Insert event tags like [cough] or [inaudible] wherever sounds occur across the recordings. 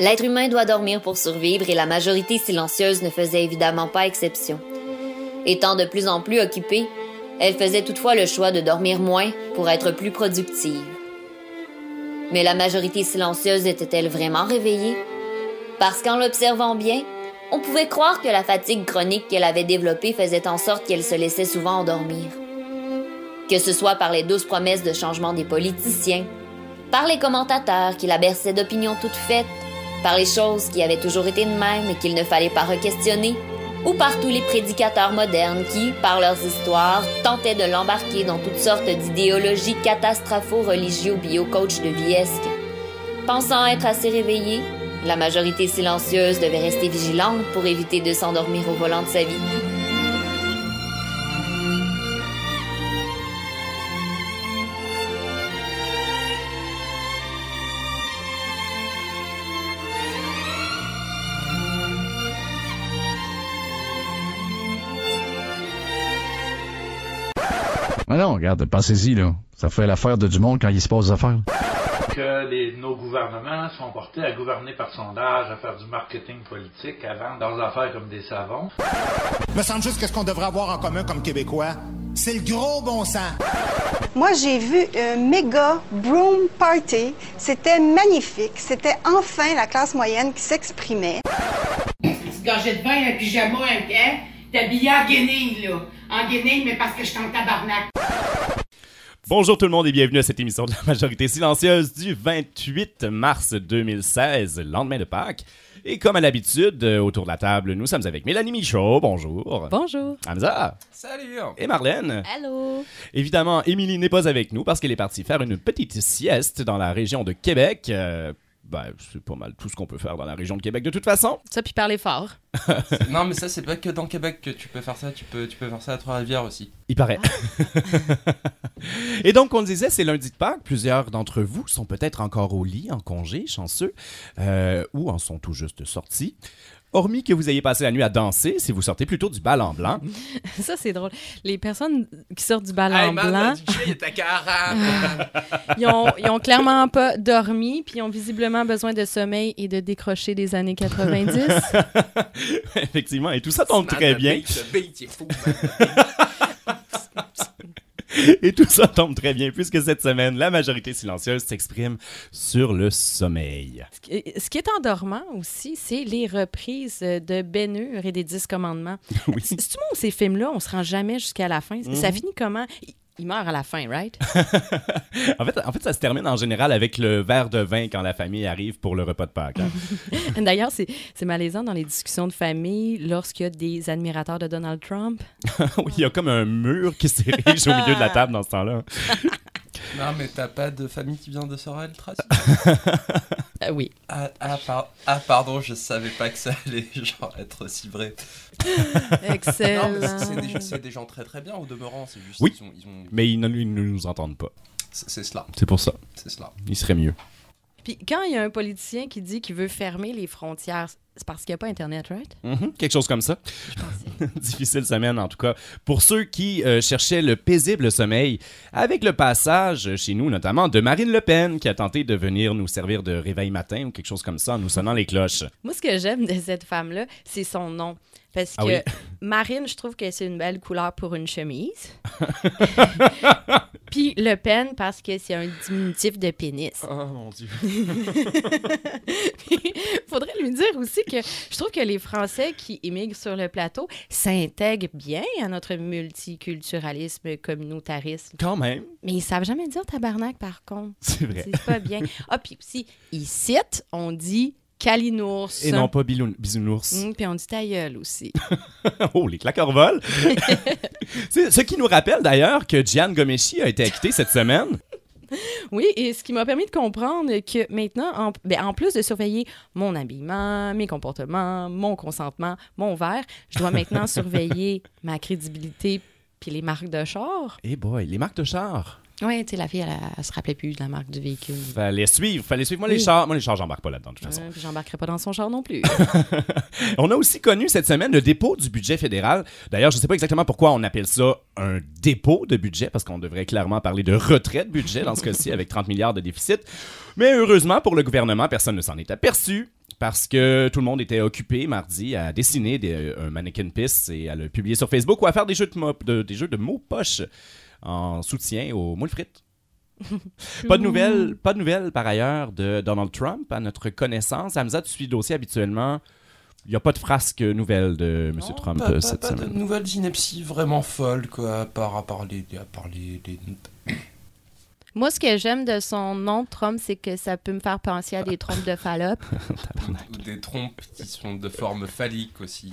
L'être humain doit dormir pour survivre et la majorité silencieuse ne faisait évidemment pas exception. Étant de plus en plus occupée, elle faisait toutefois le choix de dormir moins pour être plus productive. Mais la majorité silencieuse était-elle vraiment réveillée? Parce qu'en l'observant bien, on pouvait croire que la fatigue chronique qu'elle avait développée faisait en sorte qu'elle se laissait souvent endormir. Que ce soit par les douces promesses de changement des politiciens, par les commentateurs qui la berçaient d'opinions toutes faites, par les choses qui avaient toujours été de même et qu'il ne fallait pas re-questionner, ou par tous les prédicateurs modernes qui, par leurs histoires, tentaient de l'embarquer dans toutes sortes d'idéologies catastropho-religio-bio-coach de viesque. Pensant être assez réveillée, la majorité silencieuse devait rester vigilante pour éviter de s'endormir au volant de sa vie. Non, regarde, pensez-y, là. Ça fait l'affaire de du monde quand il se passe des affaires. que les- nos gouvernements sont portés à gouverner par sondage, à faire du marketing politique, à vendre leurs affaires comme des savons. Me semble juste que ce qu'on devrait avoir en commun comme Québécois, c'est le gros bon sens. Moi, j'ai vu un méga broom party. C'était magnifique. C'était enfin la classe moyenne qui s'exprimait. petite gorgée de vin, un pyjama, un hein? T'es habillé en guenille, là. En guenille, mais parce que je suis en tabarnak. Bonjour tout le monde et bienvenue à cette émission de la majorité silencieuse du 28 mars 2016, lendemain de Pâques. Et comme à l'habitude, euh, autour de la table, nous sommes avec Mélanie Michaud, bonjour. Bonjour. Hamza. Salut! Et Marlène. Allô. Évidemment, Émilie n'est pas avec nous parce qu'elle est partie faire une petite sieste dans la région de Québec. Euh, ben, c'est pas mal tout ce qu'on peut faire dans la région de Québec de toute façon. Ça, puis parler fort. [laughs] non, mais ça, c'est pas que dans Québec que tu peux faire ça, tu peux, tu peux faire ça à Trois-Rivières aussi. Il paraît. [laughs] Et donc, on le disait, c'est lundi de Pâques. Plusieurs d'entre vous sont peut-être encore au lit, en congé, chanceux, euh, ou en sont tout juste sortis. Hormis que vous ayez passé la nuit à danser, si vous sortez plutôt du bal en blanc. [laughs] Ça, c'est drôle. Les personnes qui sortent du bal Hey, en blanc, le DJ était 40! ils ont, ils ont clairement pas dormi, puis ils ont visiblement besoin de sommeil et de décrocher des années 90. [laughs] Effectivement, et tout ça tombe très bien. [laughs] [laughs] Et tout ça tombe très bien, puisque cette semaine, la majorité silencieuse s'exprime sur le sommeil. Ce qui- est endormant aussi, c'est les reprises de Hur et des Dix Commandements. [laughs] Oui. C'est moi ces films-là, on se rend jamais jusqu'à la fin? Mhm. Ça finit comment? Il- meurt à la fin, right? [laughs] En fait, en fait, ça se termine en général avec le verre de vin quand la famille arrive pour le repas de Pâques. hein. [laughs] D'ailleurs, c'est c'est malaisant dans les discussions de famille lorsqu'il y a des admirateurs de Donald Trump. [laughs] oui, il y a comme un mur qui s'érige au milieu de la table dans ce temps-là. Non, mais t'as pas de famille qui vient de Sorel, Tracy? Euh, oui. Ah, ah, par- ah, pardon, je savais pas que ça allait [laughs] genre être si vrai. [laughs] Excellent. Non, mais c'est- des, gens très très bien au demeurant, c'est juste Oui. ils ont- ils ont- Mais ils ne, ils ne nous entendent pas. c'est c'est cela, C'est pour ça. c'est cela. Il serait mieux. Puis quand il y a un politicien qui dit qu'il veut fermer les frontières, c'est parce qu'il n'y a pas Internet, right? Mhm, quelque chose comme ça. [laughs] Difficile semaine en tout cas. Pour ceux qui euh, cherchaient le paisible sommeil, avec le passage chez nous notamment de Marine Le Pen qui a tenté de venir nous servir de réveil matin ou quelque chose comme ça en nous sonnant les cloches. Moi, ce que j'aime de cette femme-là, c'est son nom. Parce Ah que oui? [laughs] Marine, je trouve que c'est une belle couleur pour une chemise. [laughs] Puis Le Pen, parce que c'est un diminutif de pénis. Oh mon dieu. Faudrait lui dire aussi que je trouve que les Français qui émigrent sur le plateau s'intègrent bien à notre multiculturalisme communautarisme. Quand même, Mais ils savent jamais dire tabarnak, par contre. c'est vrai. C'est pas bien. Ah, puis aussi, ici, on dit calinours. Et non pas bisounours. Hum, puis on dit ta gueule aussi. [laughs] Oh, les claqueurs volent! [laughs] Ce qui nous rappelle d'ailleurs que Gian Gomeshi a été acquitté cette semaine. [laughs] Oui, et ce qui m'a permis de comprendre que maintenant, en, ben, en plus de surveiller mon habillement, mes comportements, mon consentement, mon verre, je dois maintenant [laughs] surveiller ma crédibilité puis les marques de char. Eh boy, les marques de chars. Oui, tu sais, la fille, elle, elle se rappelait plus de la marque du véhicule. Fallait suivre, fallait suivre. Moi, les chars, moi, les chars, j'embarque pas là-dedans, de toute façon. Euh, j'embarquerai pas dans son char non plus. [laughs] On a aussi connu cette semaine le dépôt du budget fédéral. D'ailleurs, je ne sais pas exactement pourquoi on appelle ça un dépôt de budget, parce qu'on devrait clairement parler de retrait de budget dans ce cas-ci avec 30 milliards de déficit. Mais heureusement pour le gouvernement, personne ne s'en est aperçu. parce que tout le monde était occupé mardi à dessiner des- un mannequin piste et à le publier sur Facebook ou à faire des jeux de, mo- de- des jeux de mots poche en soutien aux moules frites. [laughs] pas de nouvelles, pas de nouvelles par ailleurs de Donald Trump à notre connaissance. Hamza, tu suis le dossier habituellement. Il n'y a pas de frasque nouvelle de M. Non, Trump pas, euh, pas- cette pas de semaine. nouvelles inepties vraiment folles, quoi, à part, à part les. À part les, les- Moi, ce que j'aime de son nom, Trump, c'est que ça peut me faire penser à des trompes de Fallope. [laughs] ou des trompes qui sont de forme phallique aussi.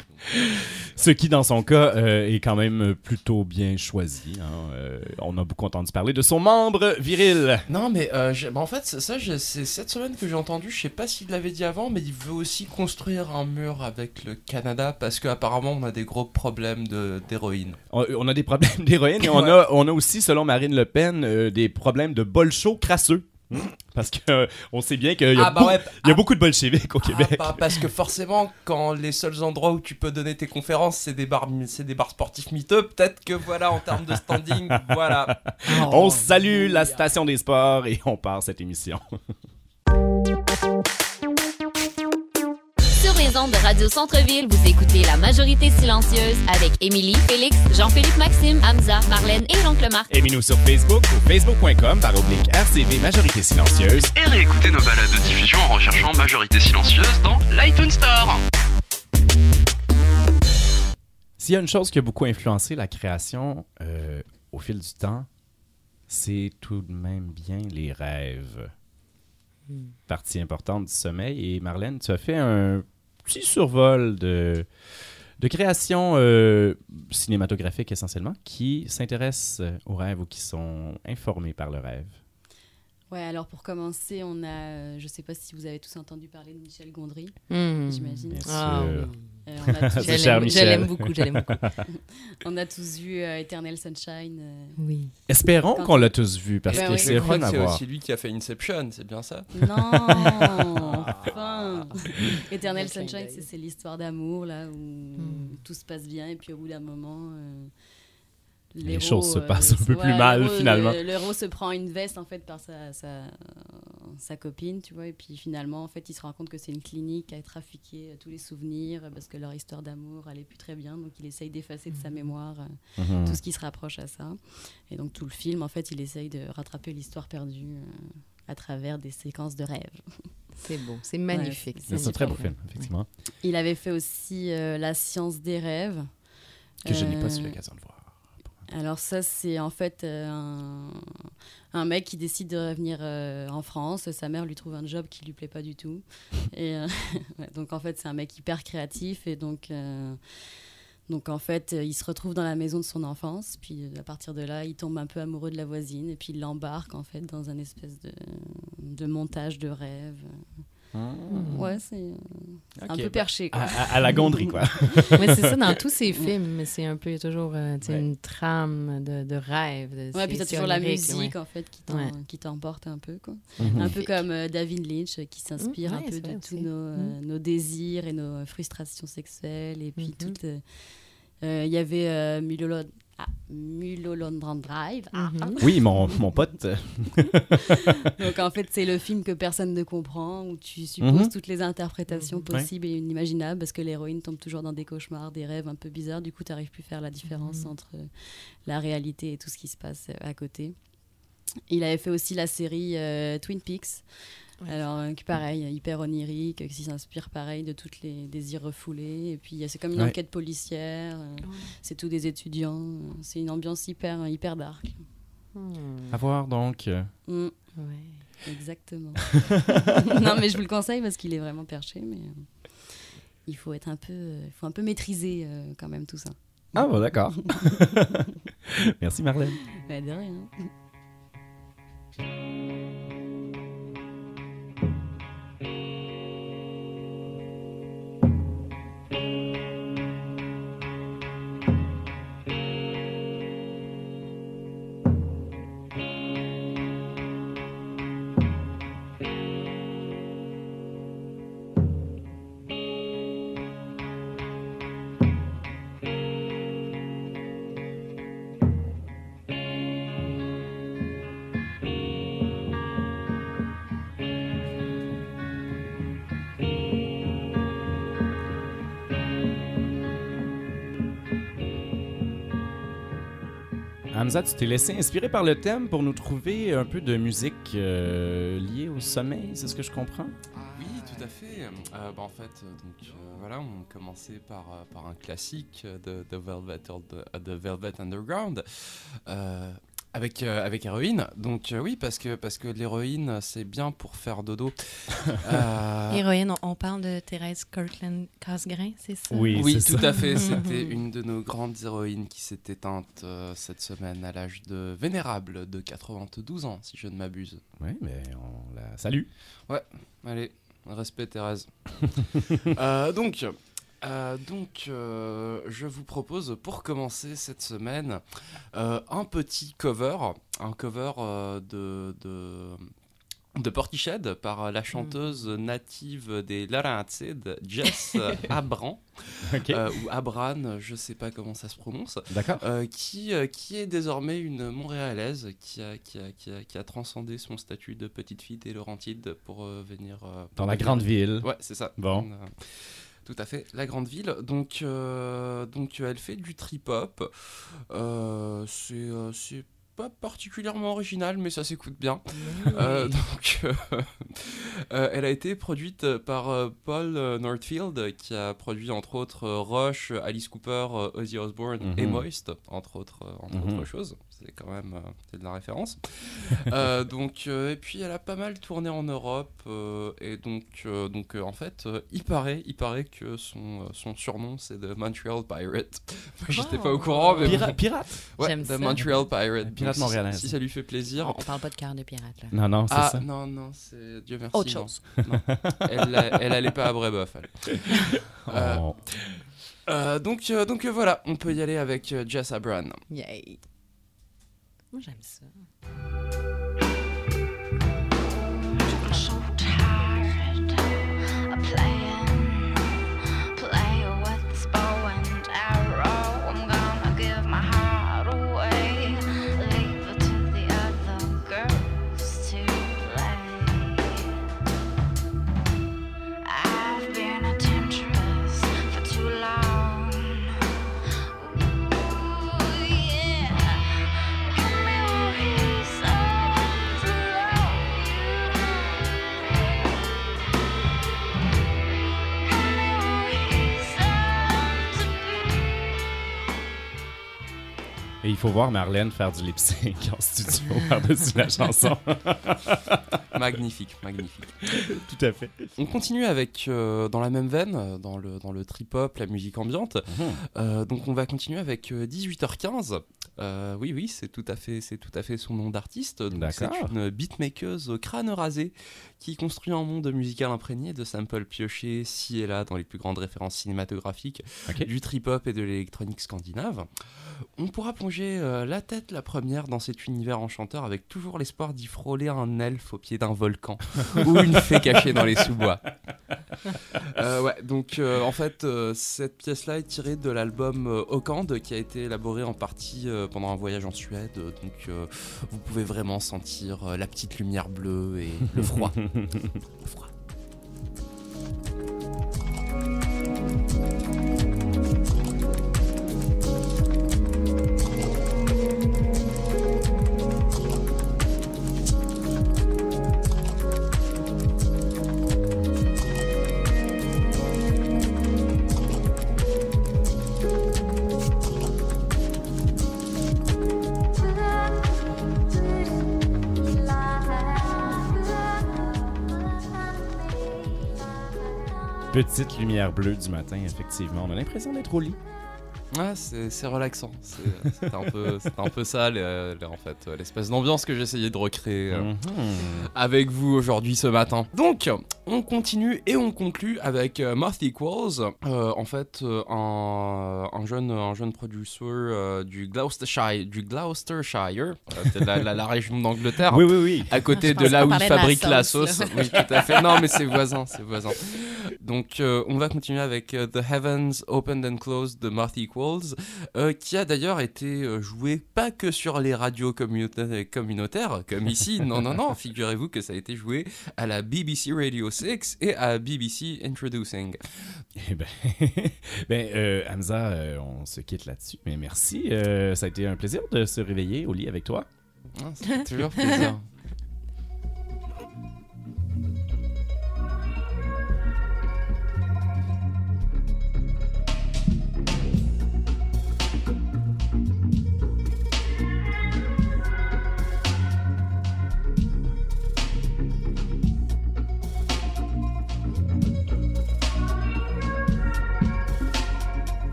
Ce qui, dans son cas, euh, est quand même plutôt bien choisi. hein. Euh, on a beaucoup entendu parler de son membre viril. Non, mais euh, bah, en fait, c'est- ça, je- c'est cette semaine que j'ai entendu. Je sais pas s'il l'avait dit avant, mais il veut aussi construire un mur avec le Canada parce qu'apparemment, on a des gros problèmes de- d'héroïne. On, on a des problèmes [laughs] d'héroïne et on, Ouais. a, on a aussi, selon Marine Le Pen, euh, des problèmes de bol chaud crasseux. [laughs] Parce que euh, on sait bien qu'il y a, Ah, bah ouais, y a ah. beaucoup de bolcheviques au Ah, Québec. bah, parce que forcément, quand les seuls endroits où tu peux donner tes conférences, c'est des bars, c'est des bars sportifs miteux, peut-être que voilà, en termes de standing, voilà. [laughs] on salue la station des sports et on part cette émission. [laughs] les ondes de Radio Centre-Ville, vous écoutez La Majorité Silencieuse avec Émilie, Félix, Jean-Philippe Maxime, Hamza, Marlène et l'oncle Marc. Aimez-nous sur Facebook ou facebook.com par oblique RCV Majorité Silencieuse. Et réécoutez nos balades de diffusion en recherchant Majorité Silencieuse dans l'iTunes Store. S'il y a une chose qui a beaucoup influencé la création euh, au fil du temps, c'est tout de même bien les rêves. Partie importante du sommeil. Et Marlène, tu as fait un petit survol de, de création euh, cinématographique essentiellement qui s'intéressent euh, aux rêves ou qui sont informés par le rêve. Ouais, alors pour commencer, on a, euh, je sais pas si vous avez tous entendu parler de Michel Gondry, Hmm. j'imagine. Bien Ah oui. Euh, on a [laughs] tous- C'est Je cher, l'aime- je Michel. l'aime beaucoup, je l'aime beaucoup. [laughs] on a tous vu euh, Eternal Sunshine. euh. Oui. Espérons qu'on l'a tous vu parce Ben que oui. c'est fun à c'est voir. aussi lui qui a fait Inception, c'est bien ça Non, [laughs] enfin. Eternal Sunshine, c'est c'est l'histoire d'amour là où Hmm. tout se passe bien et puis au bout d'un moment. euh, Les l'héros, choses se euh, passent un peu ouais, plus mal, l'héros, finalement. Le, le héros se prend une veste en fait par sa, sa, sa copine, tu vois, et puis finalement en fait il se rend compte que c'est une clinique à trafiquer euh, tous les souvenirs euh, parce que leur histoire d'amour allait plus très bien, donc il essaye d'effacer de sa mémoire euh, Mhm. tout ce qui se rapproche à ça. Et donc tout le film en fait il essaye de rattraper l'histoire perdue euh, à travers des séquences de rêves. [laughs] C'est beau, c'est magnifique. c'est- C'est un très beau film, effectivement, Il avait fait aussi euh, La science des rêves. que je n'ai pas Euh, l'occasion de voir. Alors ça, c'est en fait euh, un, mec qui décide de revenir euh, en France. Sa mère lui trouve un job qui lui plaît pas du tout. Et euh, [laughs] donc en fait, c'est un mec hyper créatif et donc donc en fait, il se retrouve dans la maison de son enfance. Puis à partir de là, il tombe un peu amoureux de la voisine et puis il l'embarque en fait dans un espèce de, de montage de rêve. Ouais, c'est euh, un peu bah, perché. Quoi. À, la gondrie, quoi. [laughs] Mais c'est ça dans [laughs] tous ces films, mais c'est un peu toujours euh, Ouais. une trame de, de rêve. De, Ouais, puis c'est t'as toujours la musique ouais. en fait qui t'emporte un peu quoi. Mhm. Un peu comme euh, David Lynch qui s'inspire Mm, un ouais, peu de tous nos, euh, nos désirs et nos frustrations sexuelles et puis Mhm. tout. euh, euh, Il y avait euh, Ah, Mulholland Drive. Ah. Mhm. Oui, mon, mon pote. [laughs] Donc en fait c'est le film que personne ne comprend où tu supposes Mhm. toutes les interprétations Ouais. possibles et inimaginables parce que l'héroïne tombe toujours dans des cauchemars, des rêves un peu bizarres. Du coup tu n'arrives plus à faire la différence Mhm. entre la réalité et tout ce qui se passe à côté. Il avait fait aussi la série euh, Twin Peaks. Ouais. Alors, euh, pareil, hyper onirique, qui s'inspire pareil de toutes les désirs refoulés. Et puis, c'est comme une Ouais. enquête policière. euh, C'est tous des étudiants. euh, C'est une ambiance hyper, hyper dark. Hmm. À voir donc. euh, Mm, Ouais. exactement. [laughs] [laughs] non, mais je vous le conseille parce qu'il est vraiment perché. Mais euh, il faut être un peu, euh, il faut un peu maîtriser euh, quand même tout ça. Ah, bon, d'accord. [laughs] Merci, Marlène. Bah, de rien. Hamza, tu t'es laissé inspirer par le thème pour nous trouver un peu de musique euh, liée au sommeil, c'est ce que je comprends? Oui, tout à fait. Euh, bah, en fait, euh, donc euh, voilà, on commençait par, par un classique de Velvet Underground. Avec, euh, avec héroïne. Donc euh, oui, parce que, parce que l'héroïne, c'est bien pour faire dodo. [laughs] Euh, Héroïne, on, on parle de Thérèse Kirkland Casgrain, c'est ça? Oui, Oui, tout ça. à fait. [laughs] C'était une de nos grandes héroïnes qui s'est éteinte euh, cette semaine à l'âge de vénérable de 92 ans, si je ne m'abuse. Oui, mais on la salue. Ouais, allez, respect Thérèse. [laughs] Euh, donc, euh, donc euh, je vous propose pour commencer cette semaine euh, un petit cover, un cover de, de, de Portiched par la chanteuse native des Laurentides, Jess [laughs] Abran. Ou Abran, je sais pas comment ça se prononce, D'accord. qui, qui est désormais une Montréalaise qui a, qui, a, qui, a, qui a transcendé son statut de petite fille des Laurentides pour venir... Dans la venir- grande ville. Ouais, c'est ça. Bon. Tout à fait, la grande ville. Donc, euh, donc euh, elle fait du trip-hop. Euh, c'est euh, c'est pas particulièrement original, mais ça s'écoute bien. Euh, [laughs] donc, euh, [laughs] euh, elle a été produite par euh, Paul Northfield, qui a produit entre autres Rush, Alice Cooper, Ozzy Osbourne et Mhm. Moist, entre autres, entre Mhm. autres choses. C'est quand même euh, c'est de la référence. [laughs] Euh, donc, euh, et puis elle a pas mal tourné en Europe, euh, et donc, euh, donc euh, en fait, euh, il paraît, il paraît que son, euh, son surnom c'est The Montreal Pirate. [laughs] J'étais pas au Oh. courant, mais Pira- bon. pirate? Ouais, The ça. Montreal Pirate. Pirate Donc, si- ça lui fait plaisir. On parle pas de cœur de pirate, là. Non, non, c'est Ah ça. non, non, c'est Dieu merci. Autre non. chose. Non. elle, a- elle allait pas à Brébeuf. elle. [laughs] Euh, Oh. euh, donc, euh, donc euh, voilà, on peut y aller avec euh, Jess Abran. Yay. Moi, j'aime ça. Et il faut voir Marlène faire du lip sync en studio [laughs] par-dessus la chanson. [laughs] magnifique, magnifique. [laughs] Tout à fait. On continue avec, euh, dans la même veine, euh, dans le, dans le trip-hop, la musique ambiante. Mhm. Euh, donc on va continuer avec euh, 18h15. Euh, oui, oui, c'est tout, à fait- tout à fait son nom d'artiste. C'est une beatmakeuse au crâne rasé qui construit un monde musical imprégné de samples piochés ci et là dans les plus grandes références cinématographiques du trip-hop et de l'électronique scandinave. On pourra plonger euh, la tête la première dans cet univers enchanteur avec toujours l'espoir d'y frôler un elfe au pied d'un volcan [laughs] ou une fée cachée dans les sous-bois. Euh, ouais, donc euh, en fait, cette pièce-là est tirée de l'album Okand qui a été élaboré en partie pendant un voyage en Suède. Donc vous pouvez vraiment sentir la petite lumière bleue et le froid. [laughs] Froid. Petite lumière bleue du matin, effectivement. On a l'impression d'être au lit. Ouais, c'est relaxant. C'est c'est un, peu- [laughs] c'est un peu ça, en fait, l'espèce d'ambiance que j'essayais de recréer euh, Mhm. avec vous aujourd'hui ce matin. Donc, on continue et on conclut avec euh, Moth Equals, euh, en fait, un, un jeune, un jeune producer euh, du Gloucestershire, du Gloucestershire euh, c'est la, la- la région d'Angleterre. Oui, oui, oui. À côté Je de là où ils parlait de la fabriquent la sauce. Oui, tout à fait. Non, mais c'est voisin, c'est voisin. Donc, euh, on va continuer avec euh, The Heavens Opened and Closed de Moth Equals. Euh, qui a d'ailleurs été euh, joué pas que sur les radios communauta- communautaires, comme [laughs] ici, non, non, non, figurez-vous que ça a été joué à la BBC Radio 6 et à BBC Introducing. Eh ben, [laughs] ben euh, Hamza, euh, on se quitte là-dessus. Mais merci. euh, ça a été un plaisir de se réveiller au lit avec toi. Ah, toujours plaisir. [laughs]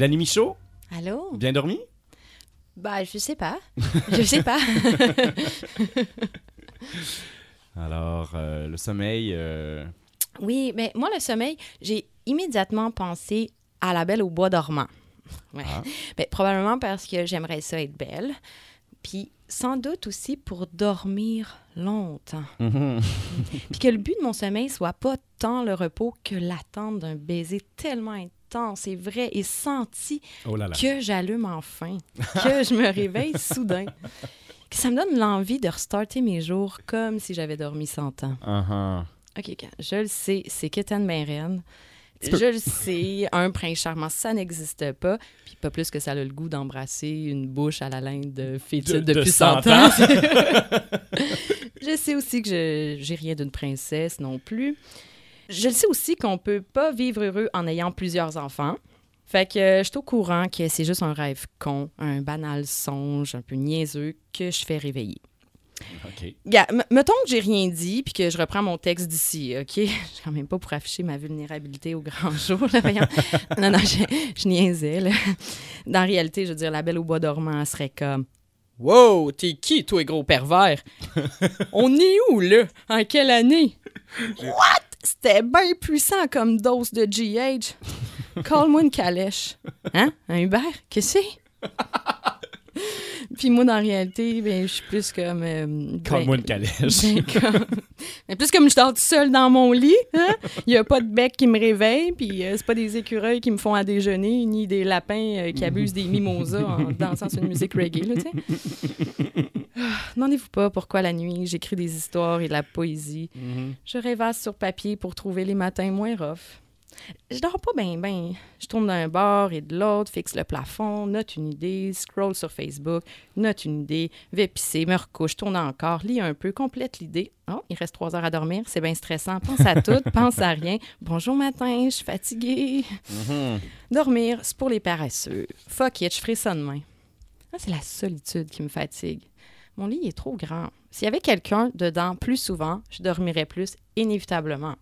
Mélanie Michaud, Allô? bien dormi? Bah, je sais pas. Je sais pas. [laughs] Alors, euh, le sommeil, euh, oui, mais moi, le sommeil, j'ai immédiatement pensé à la belle au bois dormant. Ouais. Ah. Ben, probablement parce que j'aimerais ça être belle. Puis sans doute aussi pour dormir longtemps. Mhm. Puis que le but de mon sommeil soit pas tant le repos que l'attente d'un baiser tellement intense et vrai et senti Oh là là. que j'allume enfin, que je me réveille [laughs] soudain. Que ça me donne l'envie de restarter mes jours comme si j'avais dormi 100 ans. Uh-huh. OK. Je le sais, c'est. Petit peu. Je le sais, un prince charmant, ça n'existe pas. Puis pas plus que ça a le goût d'embrasser une bouche à la laine de fétide De- de depuis 100 100 ans. ans. [laughs] [laughs] je sais aussi que je j'ai rien d'une princesse non plus. Je le sais aussi qu'on peut pas vivre heureux en ayant plusieurs enfants. Fait que euh, je suis au courant que c'est juste un rêve con, un banal songe un peu niaiseux que je fais réveiller. OK. Mettons que j'ai rien dit puis que je reprends mon texte d'ici, OK? [laughs] Je suis quand même pas pour afficher ma vulnérabilité au grand [laughs] jour, là, non, non, je, je niaisais, là. Dans la réalité, je veux dire, la belle au bois dormant serait comme Wow, t'es qui, toi, gros pervers? [laughs] On est où, là? En quelle année? What? C'était bien puissant comme dose de GH. [laughs] Call-moi une calèche. Hein? Un Uber? Qu'est-ce que c'est? [laughs] Puis moi, dans la réalité, ben, je suis plus comme... euh, ben- une calèche. ben, comme- [laughs] ben, plus comme je dors toute seule dans mon lit. hein. Il n'y a pas de bec qui me réveille, puis euh, c'est pas des écureuils qui me font à déjeuner, ni des lapins euh, qui abusent des mimosas en [laughs] dansant sur une musique reggae, là, sais. Demandez-vous pas pourquoi la nuit, j'écris des histoires et de la poésie? Mhm. Je rêvasse sur papier pour trouver les matins moins rough. Je dors pas bien, ben. Je tourne d'un bord et de l'autre, fixe le plafond, note une idée, scroll sur Facebook, note une idée, vais pisser, me recouche, tourne encore, lis un peu, complète l'idée. Oh, il reste trois heures à dormir, c'est bien stressant. Pense à tout, [laughs] pense à rien. Bonjour matin, je suis fatiguée. Mhm. Dormir, c'est pour les paresseux. Fuck it, je ferai ça demain. Ah, c'est la solitude qui me fatigue. Mon lit est trop grand. S'il y avait quelqu'un dedans plus souvent, je dormirais plus, inévitablement.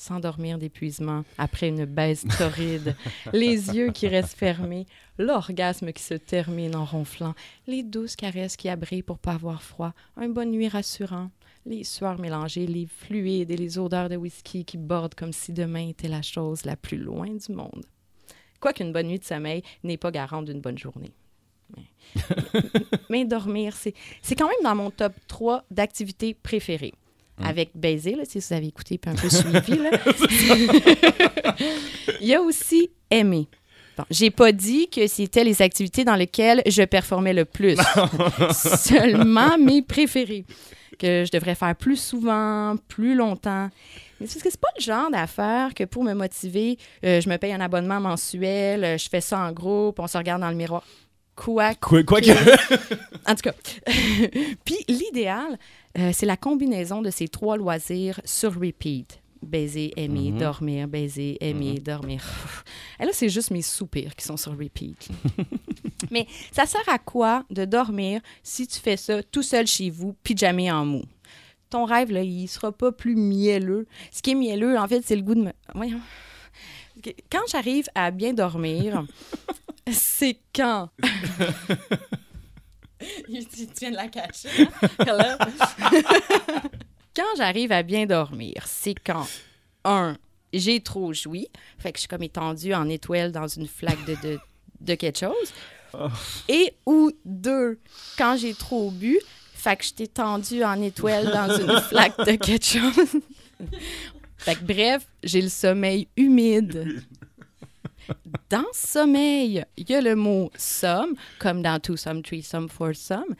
S'endormir d'épuisement après une baisse torride, les [laughs] yeux qui restent fermés, l'orgasme qui se termine en ronflant, les douces caresses qui abrient pour pas avoir froid, un bonne nuit rassurant, les sueurs mélangées, les fluides et les odeurs de whisky qui bordent comme si demain était la chose la plus loin du monde. Quoiqu'une bonne nuit de sommeil n'est pas garante d'une bonne journée. Mais, [laughs] mais dormir, c'est c'est quand même dans mon top 3 d'activités préférées. Avec baiser, là, si vous avez écouté puis un peu suivi. là. [laughs] [laughs] Il y a aussi aimer. Bon, j'ai pas dit que c'était les activités dans lesquelles je performais le plus. [laughs] Seulement mes préférées. Que je devrais faire plus souvent, plus longtemps. Mais c'est parce que c'est pas le genre d'affaire que pour me motiver, euh, je me paye un abonnement mensuel, euh, je fais ça en groupe, on se regarde dans le miroir. Quoi, Quoi- quoi que- en tout cas. Puis l'idéal, euh, c'est la combinaison de ces trois loisirs sur repeat. Baiser, aimer, Mhm. dormir, baiser, aimer, dormir. [laughs] Et là, c'est juste mes soupirs qui sont sur repeat. [laughs] Mais ça sert à quoi de dormir si tu fais ça tout seul chez vous, pyjamé en mou? Ton rêve, là, il sera pas plus mielleux. Ce qui est mielleux, en fait, c'est le goût de me... Voyons. Quand j'arrive à bien dormir, [laughs] c'est quand... [laughs] tu tu viens de la cacher. hein? [laughs] Quand j'arrive à bien dormir, c'est quand, un, j'ai trop joui, fait que je suis comme étendue en étoile dans une flaque de, de, de quelque chose, et ou deux, quand j'ai trop bu, fait que je suis étendue en étoile dans une [laughs] flaque de quelque chose. fait que bref, j'ai le sommeil humide. Dans sommeil, il y a le mot some, comme dans two some, three some, four some.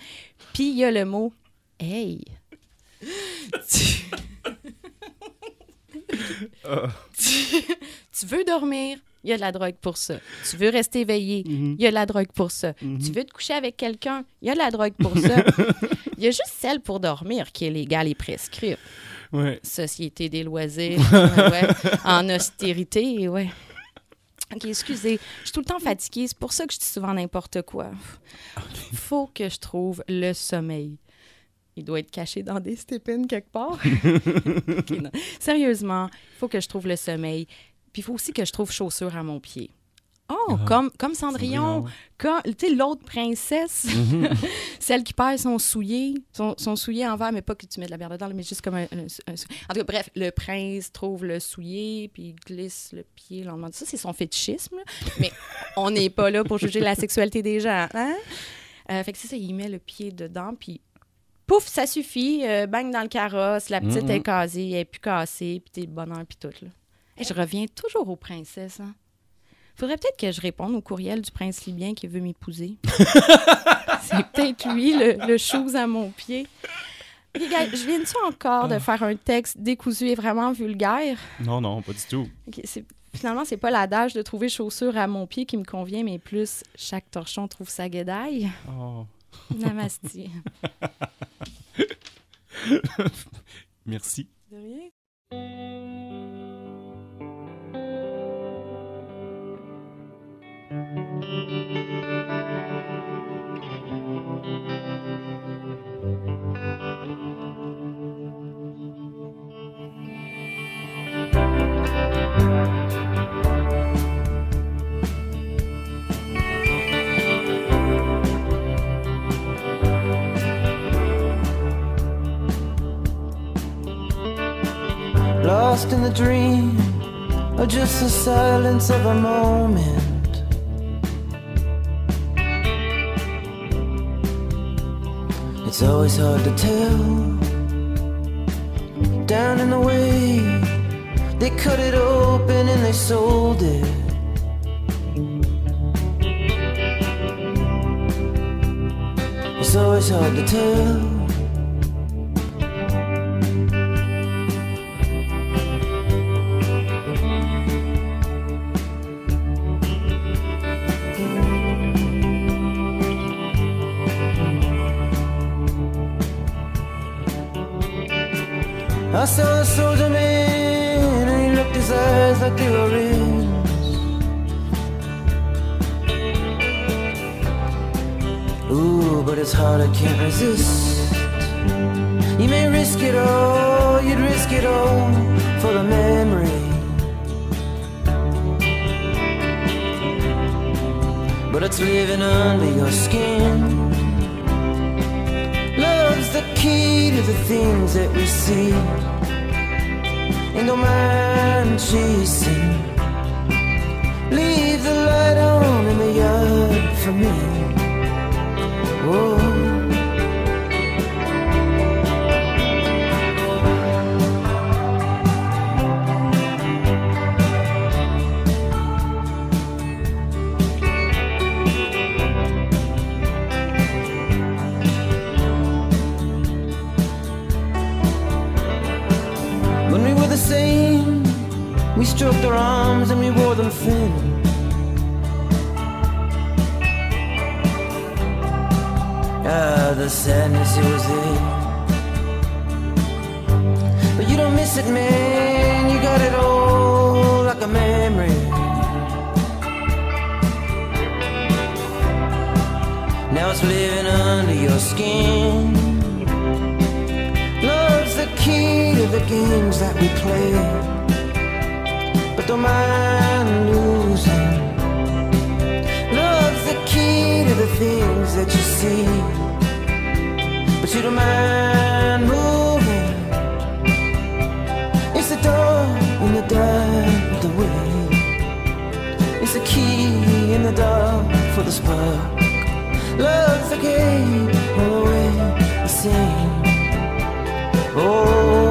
Puis il y a le mot hey. Tu... tu... tu veux dormir, il y a de la drogue pour ça. Tu veux rester éveillé, il y a de la drogue pour ça. Tu veux te coucher avec quelqu'un, il y a de la drogue pour ça. [laughs] Il y a juste celle pour dormir qui est légale et prescrite. Ouais. Société des loisirs, [laughs] ouais. en austérité, ouais. OK, excusez, je suis tout le temps fatiguée, c'est pour ça que je dis souvent n'importe quoi. [laughs] Faut que je trouve le sommeil. Il doit être caché dans des stépines quelque part. [laughs] Sérieusement, il faut que je trouve le sommeil. Puis il faut aussi que je trouve chaussures à mon pied. Oh, Ah, comme, comme Cendrillon, Cendrillon. comme, tu sais, l'autre princesse, Mhm. [laughs] celle qui perd son soulier, son, son soulier en verre, mais pas que tu mets de la bière dedans, mais juste comme un, un- un- En tout cas, bref, le prince trouve le soulier, puis il glisse le pied le lendemain. Ça, c'est son fétichisme, là. mais on n'est pas là pour juger la sexualité des gens, hein? Euh, fait que c'est ça, il met le pied dedans, puis pouf, ça suffit, euh, bang dans le carrosse, la petite est casée, elle est plus cassée, puis t'es le bonheur, puis tout, là. Et je reviens toujours aux princesses, hein? Faudrait peut-être que je réponde au courriel du prince libyen qui veut m'épouser. [laughs] C'est peut-être lui, le, le chose à mon pied. Gars, je viens-tu encore de faire un texte décousu et vraiment vulgaire? Non, non, pas du tout. Ok, c'est- finalement, c'est pas l'adage de trouver chaussure à mon pied qui me convient, mais plus chaque torchon trouve sa guédaille. Oh. Namasté. [laughs] Merci. Lost in the dream, or just the silence of a moment. It's always hard to tell. Down in the way, they cut it open and they sold it. It's always hard to tell. I saw a soldier man and he looked his eyes like they were red. Ooh, but it's hard, I can't resist. You may risk it all, you'd risk it all for the memory. But it's living under your skin. The key to the things that we see. And don't mind chasing. Leave the light on in the yard for me. Whoa. Stroked our arms and we wore them thin. Ah, the sadness it was there. But you don't miss it, man. You got it all like a memory. Now it's living under your skin. Love's the key to the games that we play. Don't mind losing. Love's the key to the things that you see. But you don't mind moving. It's the door in the dark the way. It's the key in the dark for the spark. Love's the game all the way the same. Oh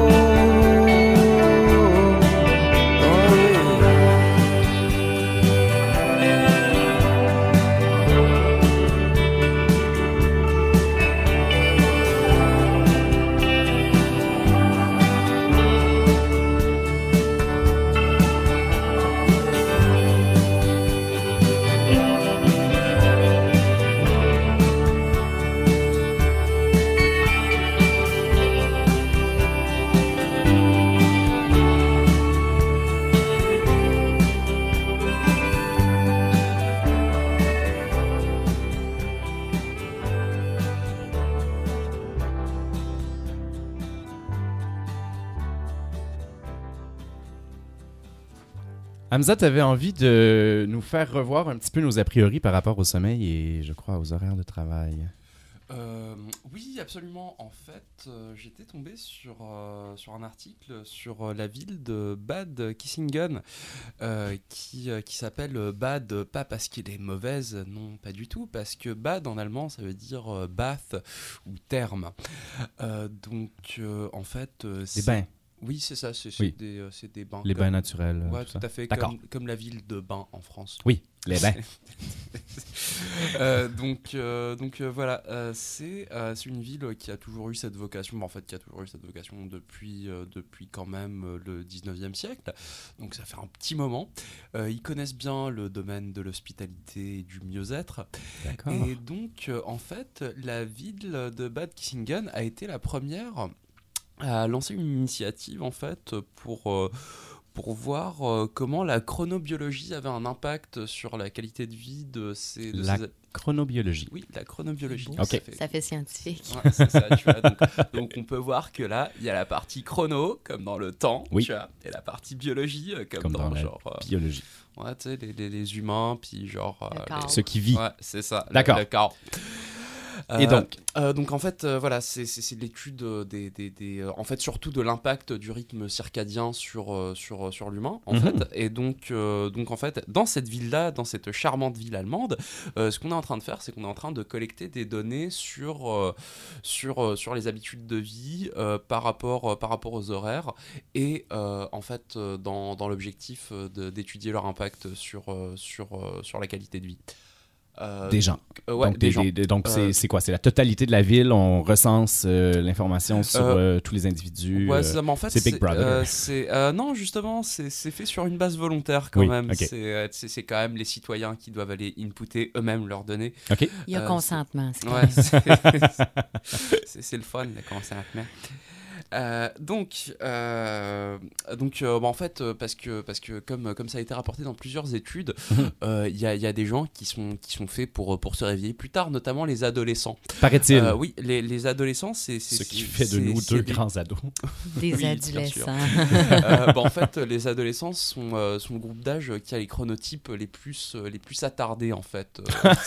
Hamza, tu avais envie de nous faire revoir un petit peu nos a priori par rapport au sommeil et, je crois, aux horaires de travail? Euh, oui, absolument. En fait, euh, j'étais tombé sur, euh, sur un article sur la ville de Bad Kissingen qui, qui s'appelle Bad, pas parce qu'il est mauvaise, non, pas du tout, parce que Bad en allemand ça veut dire bath ou terme. Donc, en fait. c'est- bains. Oui, c'est ça, c'est Oui. des, euh, des bains. Les bains naturels, Ouais, tout à fait. Comme, comme la ville de Bain en France. Oui, les bains. [laughs] Euh, donc, euh, donc euh, voilà, c'est une ville qui a toujours eu cette vocation, en fait qui a toujours eu cette vocation depuis, depuis quand même le 19e siècle, donc ça fait un petit moment. Ils connaissent bien le domaine de l'hospitalité et du mieux-être. D'accord. Et donc, en fait, la ville de Bad Kissingen a été la première à lancer une initiative en fait pour euh, pour voir euh, comment la chronobiologie avait un impact sur la qualité de vie de ces de La ces- chronobiologie. Oui, la chronobiologie. Ok. ça Ça fait scientifique. Ouais, c'est ça, tu vois. Donc, [laughs] donc on peut voir que là, il y a la partie chrono, comme dans le temps, Oui. tu vois, et la partie biologie, euh, comme, Comme dans, dans la genre. euh, biologie. Ouais, tu sais, les, les- les humains, puis genre. euh, corps. les- Ce qui vit. Ouais, c'est ça. D'accord. Le. Et donc euh, donc en fait, euh, voilà, c'est l'étude euh, des, des, des, euh, en fait surtout de l'impact du rythme circadien sur euh, sur euh, sur l'humain en Mhm. fait. Et donc euh, donc en fait, dans cette ville-là, dans cette charmante ville allemande, euh, ce qu'on est en train de faire, c'est qu'on est en train de collecter des données sur euh, sur euh, sur les habitudes de vie euh, par rapport euh, par rapport aux horaires et euh, en fait euh, dans, dans l'objectif euh, d'étudier leur impact sur euh, sur euh, sur la qualité de vie. Euh, Des gens. euh, ouais, donc, des des- gens. des- des- donc c'est Euh, c'est quoi? C'est la totalité de la ville. On recense euh, l'information sur Euh, euh, tous les individus. Ouais, c'est ça, mais en fait, c'est Big Brother. euh, c'est, euh, non, justement, c'est c'est fait sur une base volontaire quand Oui, même. C'est c'est c'est quand même les citoyens qui doivent aller inputter eux-mêmes leurs données. Il y a Euh, consentement, c'est c'est- Ouais, correct. c'est- c'est c'est le fun, le consentement. Euh, donc, euh, donc euh, bah, en fait, parce que, parce que comme, comme ça a été rapporté dans plusieurs études, [laughs] Mhm. euh, il y, a, il y a des gens qui sont, qui sont faits pour, pour se réveiller plus tard, notamment les adolescents. Paraît-il. Euh, oui, les, les adolescents, c'est. Ce qui fait de nous deux des- grands ados. [laughs] Des Oui, adolescents. Euh, bah, en fait, les adolescents sont, euh, sont le groupe d'âge qui a les chronotypes les plus, euh, les plus attardés, en fait. [laughs]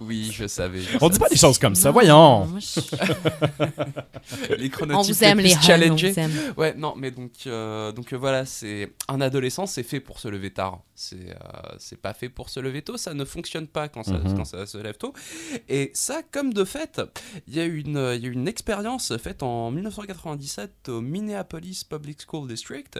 Oui, je savais. je On dit pas savais. des choses comme ça, voyons. moi, je- les chronotypes On vous aime, les les plus. Ouais, non, mais donc, euh, donc euh, voilà, c'est un adolescent, c'est fait pour se lever tard. C'est euh, c'est pas fait pour se lever tôt, ça ne fonctionne pas quand ça, Mhm. quand ça se lève tôt. Et ça, comme de fait, il y a eu une, il y a une expérience faite en 1997 au Minneapolis Public School District,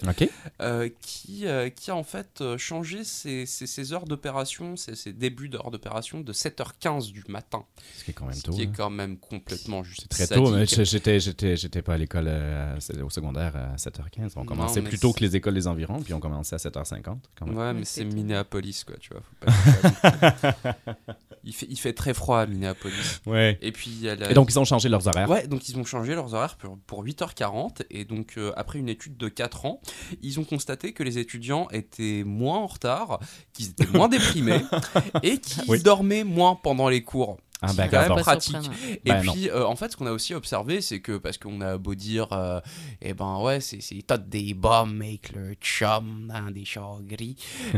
euh, qui, euh, qui a en fait euh, changé ses, ses- ses heures d'opération, ses, ses débuts d'heures d'opération de 7h15 du matin. Ce qui est quand même Ce tôt. qui est hein. quand même complètement juste Très tôt, mais j'étais, j'étais, j'étais pas à l'école euh, au secondaire à 7h15. On commençait plus tôt c'est- que les écoles des environs, puis on commençait à 7h50. Quand même. Ouais, mais c'est Minneapolis, quoi, tu vois. faut pas- [laughs] il, fait, il fait très froid à Minneapolis. Ouais. Et puis, la- Et donc, ils ont changé leurs horaires. Ouais, donc ils ont changé leurs horaires pour, pour 8h40. Et donc, euh, après une étude de 4 ans, ils ont constaté que les étudiants étaient moins en retard, qu'ils étaient moins déprimés [laughs] et qu'ils Oui. dormaient moins pendant les cours. Ah, C'est quand même pratique. Et Ben, puis, euh, en fait, ce qu'on a aussi observé, c'est que parce qu'on a beau dire, euh, eh ben ouais, c'est c'est toutes des bombes avec leur chum dans des chars gris.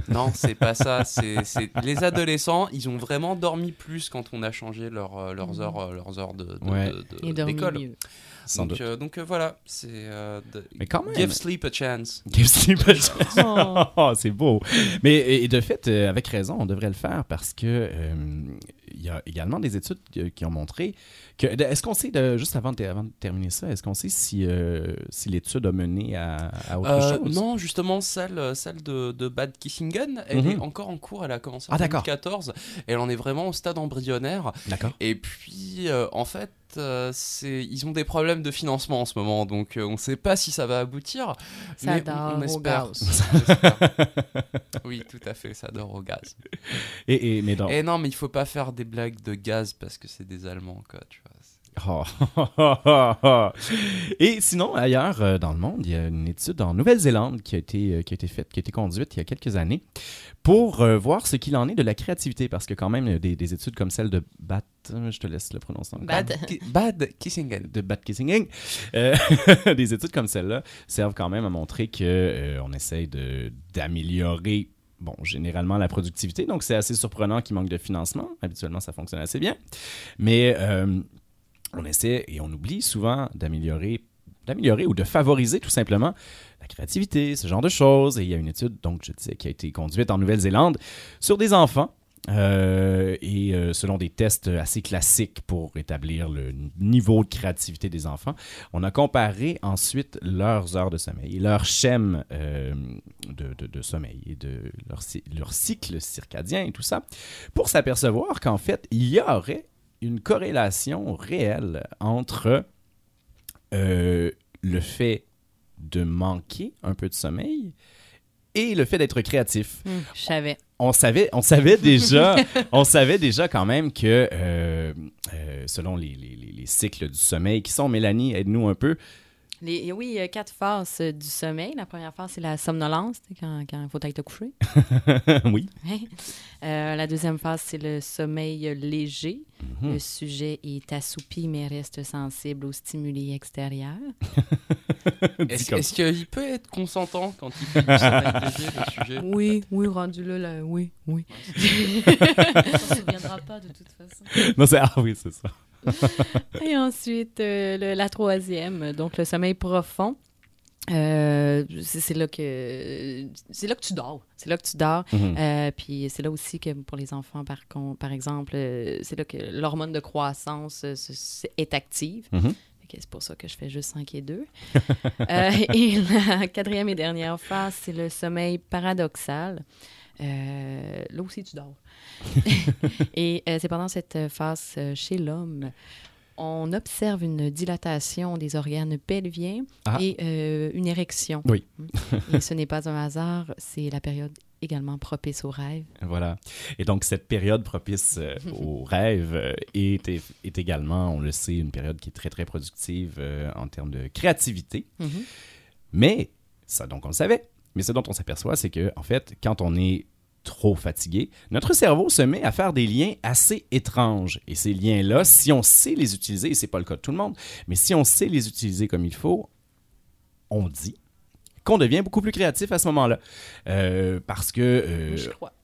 Non, c'est pas ça. [laughs] C'est les adolescents, ils ont vraiment dormi plus quand on a changé leur, euh, leurs heures, euh, leurs heures de, de- Ouais. de- de-. Sans Donc, doute. euh, donc euh, voilà, c'est euh, de- Mais quand même. give sleep a chance. Give sleep a chance. [laughs] Oh. Oh, [laughs] c'est beau. Mais et de fait, euh, avec raison, on devrait le faire parce que euh, il y a également des études qui, ont montré. Est-ce qu'on sait, de- juste avant de, avant de terminer ça, est-ce qu'on sait si, euh, si l'étude a mené à, à autre Euh, chose? non, justement, celle, celle de, de Bad Kissingen, elle Mhm. est encore en cours, elle a commencé en Ah, d'accord. 2014, elle en est vraiment au stade embryonnaire. D'accord. Et puis, euh, en fait, euh, ils ont des problèmes de financement en ce moment, donc euh, on ne sait pas si ça va aboutir. Ça mais dort on, on au espère. gaz. [laughs] On espère. oui, tout à fait, ça dort au gaz. Et, et- mais. Et non, mais il faut pas faire des blagues de gaz parce que c'est des Allemands, quoi, tu vois. Oh. [laughs] Et sinon, ailleurs euh, dans le monde, il y a une étude en Nouvelle-Zélande qui a été, euh, qui a été faite, qui a été conduite il y a quelques années pour euh, voir ce qu'il en est de la créativité. Parce que quand même, des, des études comme celle de Bat, je te laisse le prononcer. Bad. Bad Kissingen. de Bad Kissing euh, [laughs] des études comme celle-là servent quand même à montrer que euh, on essaye d'améliorer bon généralement la productivité donc c'est assez surprenant qu'il manque de financement habituellement ça fonctionne assez bien mais euh, on essaie et on oublie souvent d'améliorer d'améliorer ou de favoriser tout simplement la créativité, ce genre de choses. Et il y a une étude, donc je disais, qui a été conduite en Nouvelle-Zélande sur des enfants. euh, et euh, selon des tests assez classiques pour établir le niveau de créativité des enfants, on a comparé ensuite leurs heures de sommeil et leur euh, de, sommeil et de leur, leur cycle circadien et tout ça, pour s'apercevoir qu'en fait, il y aurait une corrélation réelle entre euh, le fait de manquer un peu de sommeil et le fait d'être créatif. Hum, je savais. On savait, on savait [laughs] déjà, on savait déjà quand même que euh, euh, selon les, les- les- les cycles du sommeil qui sont, Mélanie, aide-nous un peu. Les- oui, il y a quatre phases euh, du sommeil. La première phase, c'est la somnolence, quand il faut être couché. [laughs] oui. Euh, la deuxième phase, c'est le sommeil léger. Mhm. Le sujet est assoupi mais reste sensible aux stimuli extérieurs. [laughs] Est-ce qu'il peut être consentant quand il fait du sommeil léger, le sujet? [laughs] Oui, oui, rendu là, là oui, oui. On s'en souviendra pas de toute façon. Non, c'est ah oui, c'est ça. [laughs] Et ensuite, euh, le- la troisième, donc le sommeil profond. Euh, c'est là que c'est là que tu dors c'est là que tu dors Mhm. Euh, puis c'est là aussi que pour les enfants par contre par exemple euh, c'est là que l'hormone de croissance est active Mhm. C'est pour ça que je fais juste 5 et 2 Euh, [laughs] et la quatrième et dernière phase c'est le sommeil paradoxal Euh, là aussi, tu dors. [laughs] Et euh, c'est pendant cette phase euh, chez l'homme, on observe une dilatation des organes pelviens Ah. et euh, une érection. Oui. et ce n'est pas un hasard, c'est la période également propice au rêve. Voilà. Et donc, cette période propice euh, [laughs] au rêve euh, est, est également, on le sait, une période qui est très, très productive euh, en termes de créativité. Mhm. Mais, ça, donc, on le savait. Mais ce dont on s'aperçoit, c'est que, en fait, quand on est trop fatigué, notre cerveau se met à faire des liens assez étranges. Et ces liens-là, si on sait les utiliser, et c'est pas le cas de tout le monde, mais si on sait les utiliser comme il faut, on dit qu'on devient beaucoup plus créatif à ce moment-là. Euh, parce que euh,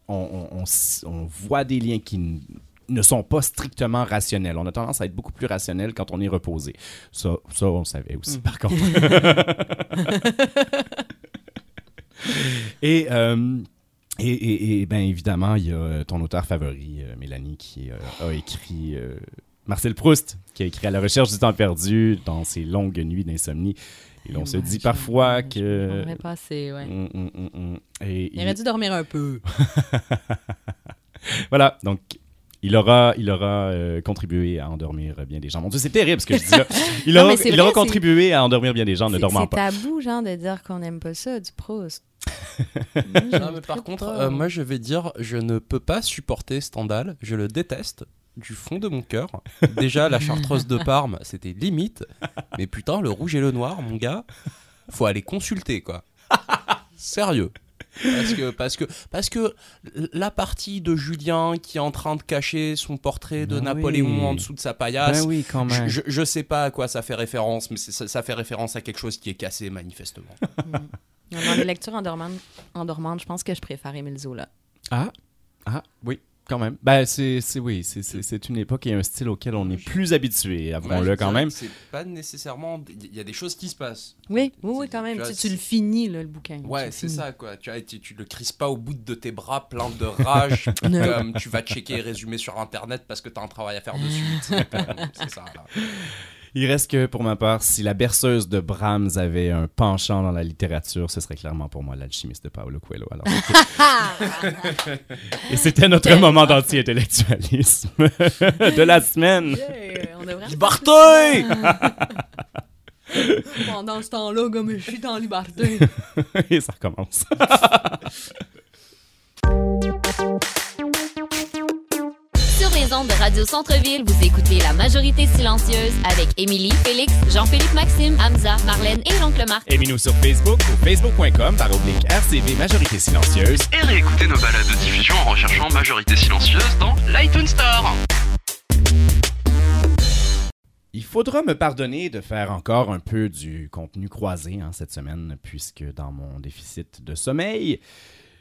on, on- on s- on voit des liens qui ne sont pas strictement rationnels. On a tendance à être beaucoup plus rationnel quand on est reposé. Ça, ça on le savait aussi, Mm. par contre. [laughs] [laughs] [laughs] et, euh, et, et- et, bien évidemment, il y a ton auteur favori, euh, Mélanie, qui euh, a écrit euh, Marcel Proust, qui a écrit À la recherche du temps perdu dans ses longues nuits d'insomnie. Et l'on se dit parfois que. remets pas assez, ouais. Mm, mm, mm, mm. Et Il aurait dû dormir un peu. [laughs] voilà, donc il aura, il aura euh, contribué à endormir bien des gens. Mon Dieu, c'est terrible ce que je dis là. [laughs] Il Non, aura, mais c'est il vrai, aura c'est- contribué à endormir bien des gens ne C'est- dormant C'est pas. tabou, genre, de dire qu'on n'aime pas ça, du Proust. Non, mais par contre, euh, moi je vais dire, je ne peux pas supporter Stendhal, je le déteste du fond de mon cœur. Déjà, la chartreuse de Parme, c'était limite, mais putain, le rouge et le noir, mon gars, faut aller consulter quoi. Sérieux. Parce que, parce, que, parce que la partie de Julien qui est en train de cacher son portrait de Ben Napoléon oui. en dessous de sa paillasse, Ben oui, quand je- même. Je, je sais pas à quoi ça fait référence, mais ça, ça fait référence à quelque chose qui est cassé manifestement. Dans les lectures endormantes, endormantes, je pense que je préfère Émile Zola. Ah, ah, oui, quand même. Ben, c'est, c'est- oui, c'est, c'est- c'est une époque et un style auquel on est plus habitué, avouons-le quand même. C'est pas nécessairement. Il y a des choses qui se passent. Oui, oui, oui, quand même. tu Tu, tu le c'est- finis, là, le bouquin. Ouais, Tu c'est ça, quoi. Tu, tu, tu le crises pas au bout de tes bras plein de rage, [laughs] comme tu vas checker et résumer sur Internet parce que t'as un travail à faire dessus. tu [laughs] c'est ça, là. Il reste que, pour ma part, si la berceuse de Brahms avait un penchant dans la littérature, ce serait clairement pour moi l'alchimiste de Paolo Coelho. Alors, [laughs] Et c'était notre moment d'anti-intellectualisme [laughs] de la semaine. Liberté! [laughs] Pendant ce temps-là, comme je suis en liberté. Et ça recommence. Les ondes de Radio Centre-Ville, vous écoutez La Majorité Silencieuse avec Émilie, Félix, Jean-Philippe Maxime, Hamza, Marlène et l'oncle Marc. Aimez-nous sur Facebook ou facebook.com par oblique RCV Majorité Silencieuse. Et réécoutez nos balades de diffusion en recherchant Majorité Silencieuse dans l'iTunes Store. Il faudra me pardonner de faire encore un peu du contenu croisé hein, cette semaine, puisque dans mon déficit de sommeil,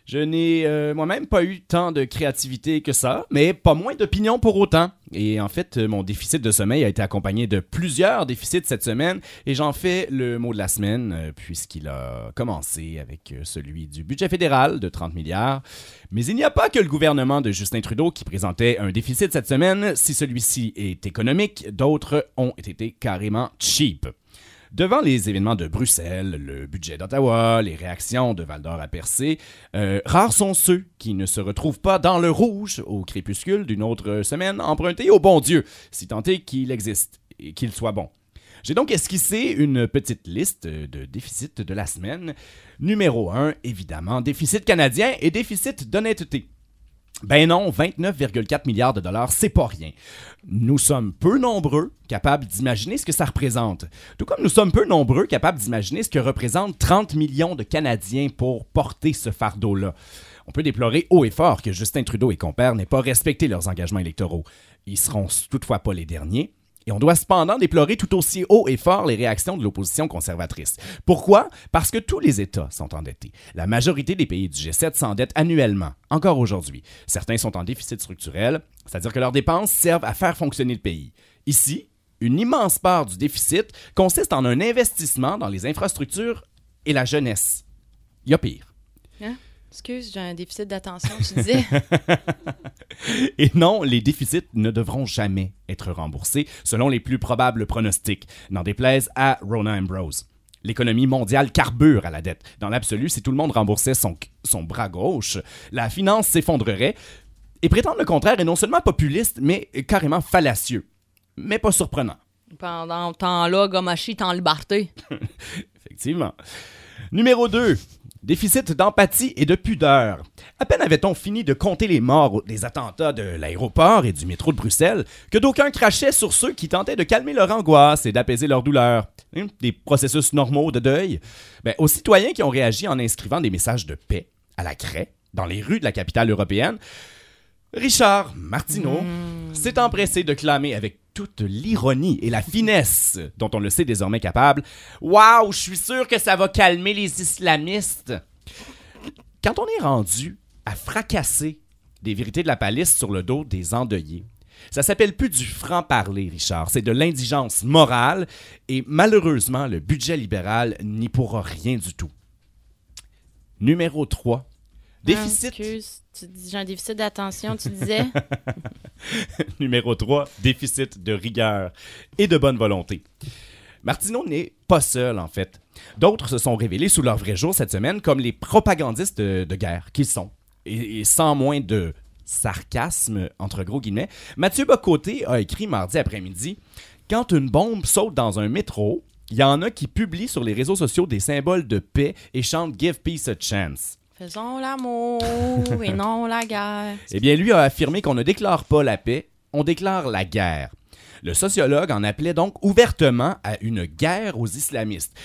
je n'ai euh, moi-même pas eu tant de créativité que ça, mais pas moins d'opinion pour autant. Et en fait, euh, mon déficit de sommeil a été accompagné de plusieurs déficits cette semaine, et j'en fais le mot de la semaine, euh, puisqu'il a commencé avec celui du budget fédéral de 30 milliards. Mais il n'y a pas que le gouvernement de Justin Trudeau qui présentait un déficit cette semaine. Si celui-ci est économique, d'autres ont été carrément cheap. Devant les événements de Bruxelles, le budget d'Ottawa, les réactions de Val d'Or à Percé, euh, rares sont ceux qui ne se retrouvent pas dans le rouge au crépuscule d'une autre semaine emprunté au bon Dieu, si tant est qu'il existe et qu'il soit bon. J'ai donc esquissé une petite liste de déficits de la semaine. Numéro 1, évidemment, déficit canadien et déficit d'honnêteté. Ben non, 29,4 milliards de dollars, c'est pas rien. Nous sommes peu nombreux capables d'imaginer ce que ça représente. Tout comme nous sommes peu nombreux capables d'imaginer ce que représentent 30 millions de Canadiens pour porter ce fardeau-là. On peut déplorer haut et fort que Justin Trudeau et compères n'aient pas respecté leurs engagements électoraux. Ils seront toutefois pas les derniers. Et on doit cependant déplorer tout aussi haut et fort les réactions de l'opposition conservatrice. Pourquoi? Parce que tous les États sont endettés. La majorité des pays du G7 s'endettent annuellement, encore aujourd'hui. Certains sont en déficit structurel, c'est-à-dire que leurs dépenses servent à faire fonctionner le pays. Ici, une immense part du déficit consiste en un investissement dans les infrastructures et la jeunesse. Il y a pire. Hein? Excuse, j'ai un déficit d'attention, tu disais. [laughs] Et non, les déficits ne devront jamais être remboursés, selon les plus probables pronostics, n'en déplaise à Rona Ambrose. L'économie mondiale carbure à la dette. Dans l'absolu, si tout le monde remboursait son, son bras gauche, la finance s'effondrerait. Et prétendre le contraire est non seulement populiste, mais carrément fallacieux. Mais pas surprenant. Pendant temps-là, Gomachi est en liberté. [laughs] Effectivement. Numéro 2. Déficit d'empathie et de pudeur. À peine avait-on fini de compter les morts des attentats de l'aéroport et du métro de Bruxelles que d'aucuns crachaient sur ceux qui tentaient de calmer leur angoisse et d'apaiser leur douleur. Hein, Des processus normaux de deuil. Ben, aux citoyens qui ont réagi en inscrivant des messages de paix à la craie dans les rues de la capitale européenne, Richard Martineau s'est empressé de clamer avec toute l'ironie et la finesse dont on le sait désormais capable Waouh, je suis sûr que ça va calmer les islamistes. Quand on est rendu à fracasser des vérités de la palisse sur le dos des endeuillés, ça s'appelle plus du franc-parler, Richard. C'est de l'indigence morale et malheureusement, le budget libéral n'y pourra rien du tout. Numéro 3. Déficit. Tu dis- j'ai un déficit d'attention, tu disais? [laughs] Numéro 3, déficit de rigueur et de bonne volonté. Martineau n'est pas seul, en fait. D'autres se sont révélés sous leur vrai jour cette semaine comme les propagandistes de, guerre qu'ils sont. Et, et sans moins de sarcasme, entre gros guillemets, Mathieu Bocoté a écrit mardi après-midi Quand une bombe saute dans un métro, il y en a qui publient sur les réseaux sociaux des symboles de paix et chantent Give peace a chance. Faisons l'amour et non la guerre. Eh bien, lui a affirmé qu'on ne déclare pas la paix, on déclare la guerre. Le sociologue en appelait donc ouvertement à une guerre aux islamistes,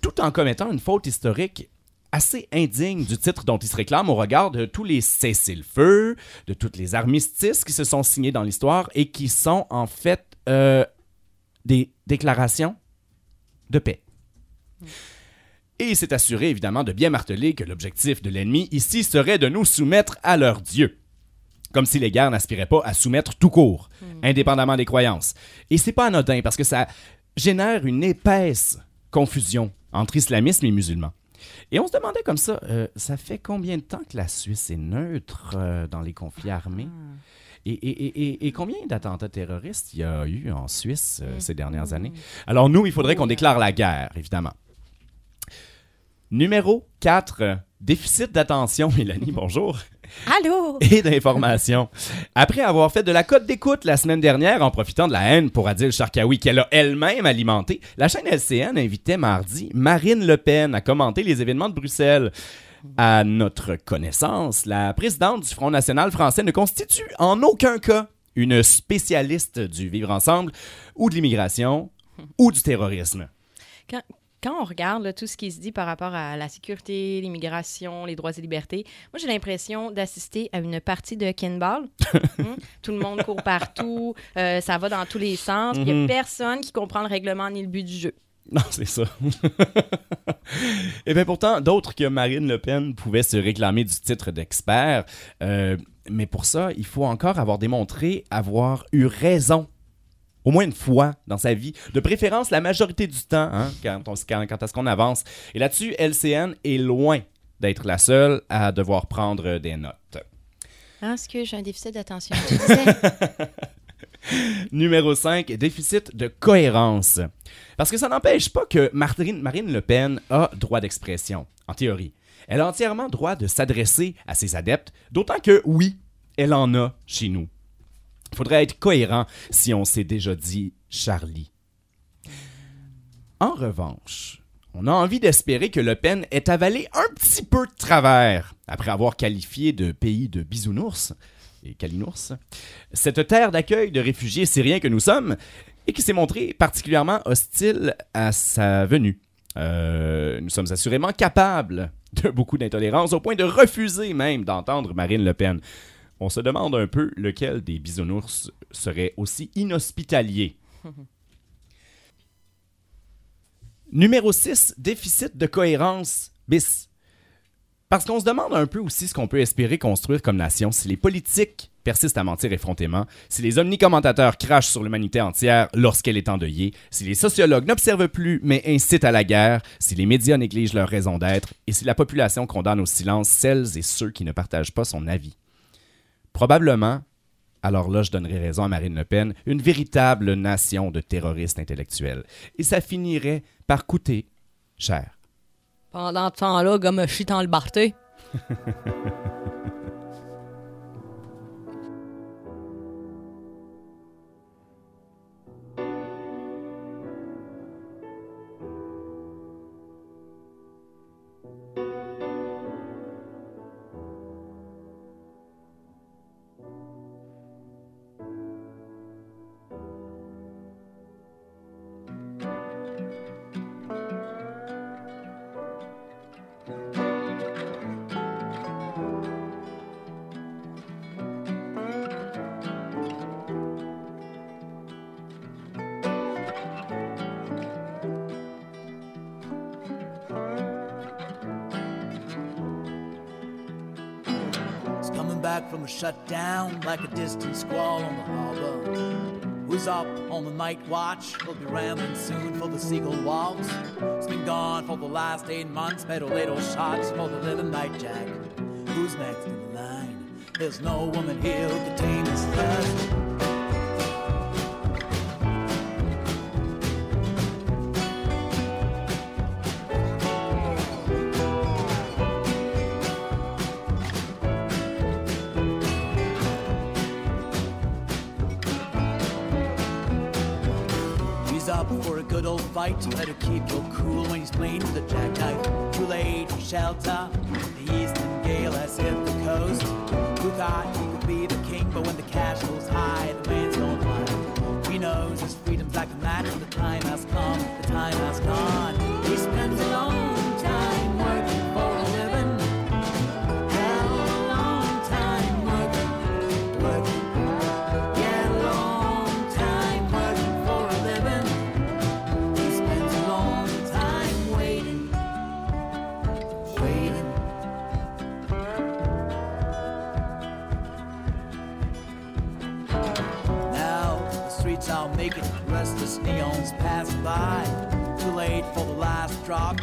tout en commettant une faute historique assez indigne du titre dont il se réclame au regard de tous les cessez-le-feu, de toutes les armistices qui se sont signés dans l'histoire et qui sont en fait euh, des déclarations de paix. Et il s'est assuré évidemment de bien marteler que l'objectif de l'ennemi ici serait de nous soumettre à leur Dieu. Comme si les guerres n'aspiraient pas à soumettre tout court, indépendamment des croyances. Et c'est pas anodin parce que ça génère une épaisse confusion entre islamisme et musulmans. Et on se demandait comme ça, euh, ça fait combien de temps que la Suisse est neutre euh, dans les conflits armés? Et- et- et- et combien d'attentats terroristes il y a eu en Suisse euh, ces dernières années? Alors nous, il faudrait qu'on déclare la guerre, évidemment. Numéro 4. Déficit d'attention, [laughs] Mélanie, bonjour. Allô? Et d'information. Après avoir fait de la cote d'écoute la semaine dernière en profitant de la haine pour Adil Sharkawi qu'elle a elle-même alimentée, la chaîne LCN invitait mardi Marine Le Pen à commenter les événements de Bruxelles. À notre connaissance, la présidente du Front national français ne constitue en aucun cas une spécialiste du vivre ensemble ou de l'immigration ou du terrorisme. Quand, quand on regarde là, tout ce qui se dit par rapport à la sécurité, l'immigration, les droits et libertés, moi j'ai l'impression d'assister à une partie de Kinball. Hum, [laughs] Tout le monde court partout, euh, ça va dans tous les sens. Il n'y Mhm. a personne qui comprend le règlement ni le but du jeu. Non, c'est ça. [laughs] Et bien pourtant, d'autres que Marine Le Pen pouvaient se réclamer du titre d'expert. Euh, mais pour ça, il faut encore avoir démontré avoir eu raison. Au moins une fois dans sa vie, de préférence la majorité du temps, hein, quand, on, quand, quand à ce qu'on avance. Et là-dessus, LCN est loin d'être la seule à devoir prendre des notes. Ah, est-ce que j'ai un déficit d'attention? Tu disais? [laughs] Numéro 5, déficit de cohérence. Parce que ça n'empêche pas que Marine, Marine Le Pen a droit d'expression, en théorie. Elle a entièrement droit de s'adresser à ses adeptes, d'autant que, oui, elle en a chez nous. Il faudrait être cohérent si on s'est déjà dit Charlie. En revanche, on a envie d'espérer que Le Pen ait avalé un petit peu de travers après avoir qualifié de pays de bisounours et calinours cette terre d'accueil de réfugiés syriens que nous sommes et qui s'est montrée particulièrement hostile à sa venue. Euh, nous sommes assurément capables de beaucoup d'intolérance au point de refuser même d'entendre Marine Le Pen. On se demande un peu lequel des bisounours serait aussi inhospitalier. [laughs] Numéro 6, déficit de cohérence bis. Parce qu'on se demande un peu aussi ce qu'on peut espérer construire comme nation si les politiques persistent à mentir effrontément, si les omnicommentateur crachent sur l'humanité entière lorsqu'elle est endeuillée, si les sociologues n'observent plus mais incitent à la guerre, si les médias négligent leur raison d'être et si la population condamne au silence celles et ceux qui ne partagent pas son avis. Probablement, alors là je donnerai raison à Marine Le Pen, une véritable nation de terroristes intellectuels. Et ça finirait par coûter cher. Pendant ce temps-là, comme je suis dans le barté. [laughs] back down like a distant squall on the harbor. Who's up on the night watch? We'll be rambling soon for the seagull walks. It's been gone for the last eight months. A little shots for the little nightjack. Who's next in the line? There's no woman here who can tame this thirst. Old fight. Better keep your cool when he's playing with a jackknife. Too late shelter. Neons pass by. Too late for the last drop,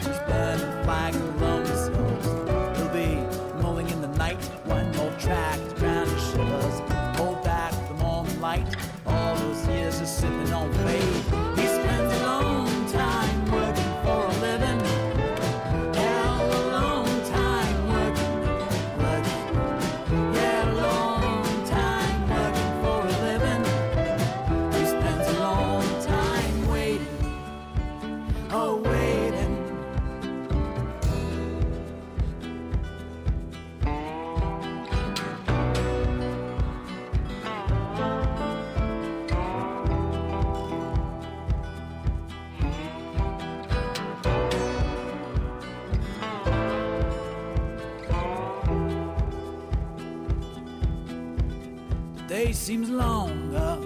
seems longer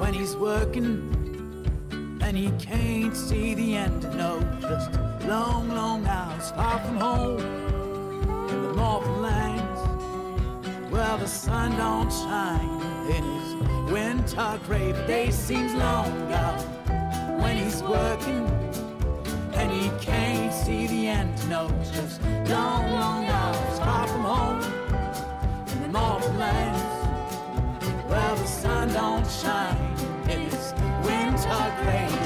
when he's working and he can't see the end. No, just long, long hours far from home in the northern lands where the sun don't shine in his winter grave. Day seems longer when he's working and he can't see the end. No, just long, long place.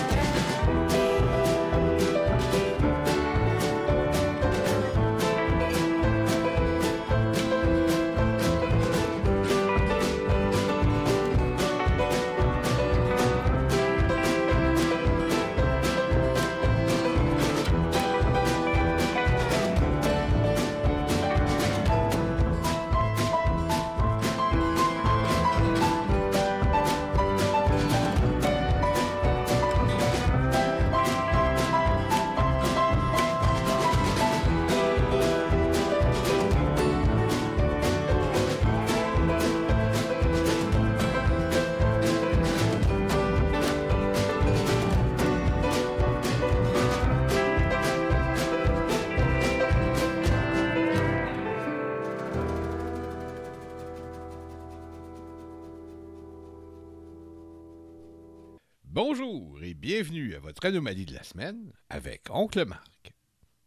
Anomalie de la semaine avec Oncle Marc.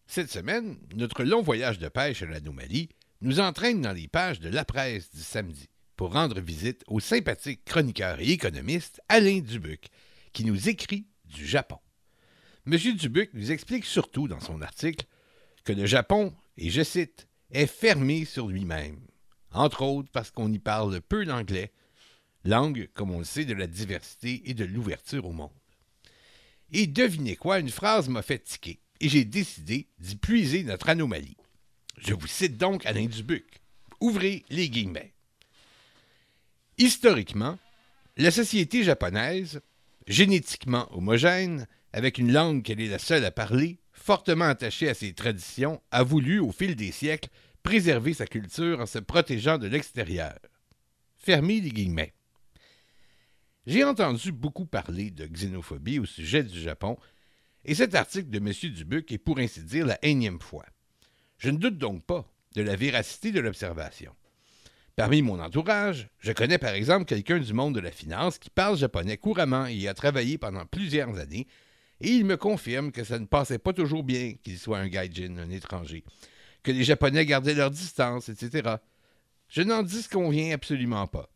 Cette semaine, notre long voyage de pêche à l'anomalie nous entraîne dans les pages de la presse du samedi pour rendre visite au sympathique chroniqueur et économiste Alain Dubuc qui nous écrit du Japon. M. Dubuc nous explique surtout dans son article que le Japon, et je cite, est fermé sur lui-même, entre autres parce qu'on y parle peu l'anglais, langue, comme on le sait, de la diversité et de l'ouverture au monde. Et devinez quoi, une phrase m'a fait tiquer, et j'ai décidé d'y puiser notre anomalie. Je vous cite donc Alain Dubuc. Ouvrez les guillemets. Historiquement, la société japonaise, génétiquement homogène, avec une langue qu'elle est la seule à parler, fortement attachée à ses traditions, a voulu, au fil des siècles, préserver sa culture en se protégeant de l'extérieur. Fermez les guillemets. J'ai entendu beaucoup parler de xénophobie au sujet du Japon, et cet article de M. Dubuc est pour ainsi dire la énième fois. Je ne doute donc pas de la véracité de l'observation. Parmi mon entourage, je connais par exemple quelqu'un du monde de la finance qui parle japonais couramment et y a travaillé pendant plusieurs années, et il me confirme que ça ne passait pas toujours bien qu'il soit un gaijin, un étranger, que les Japonais gardaient leur distance, etc. Je n'en disconviens absolument pas.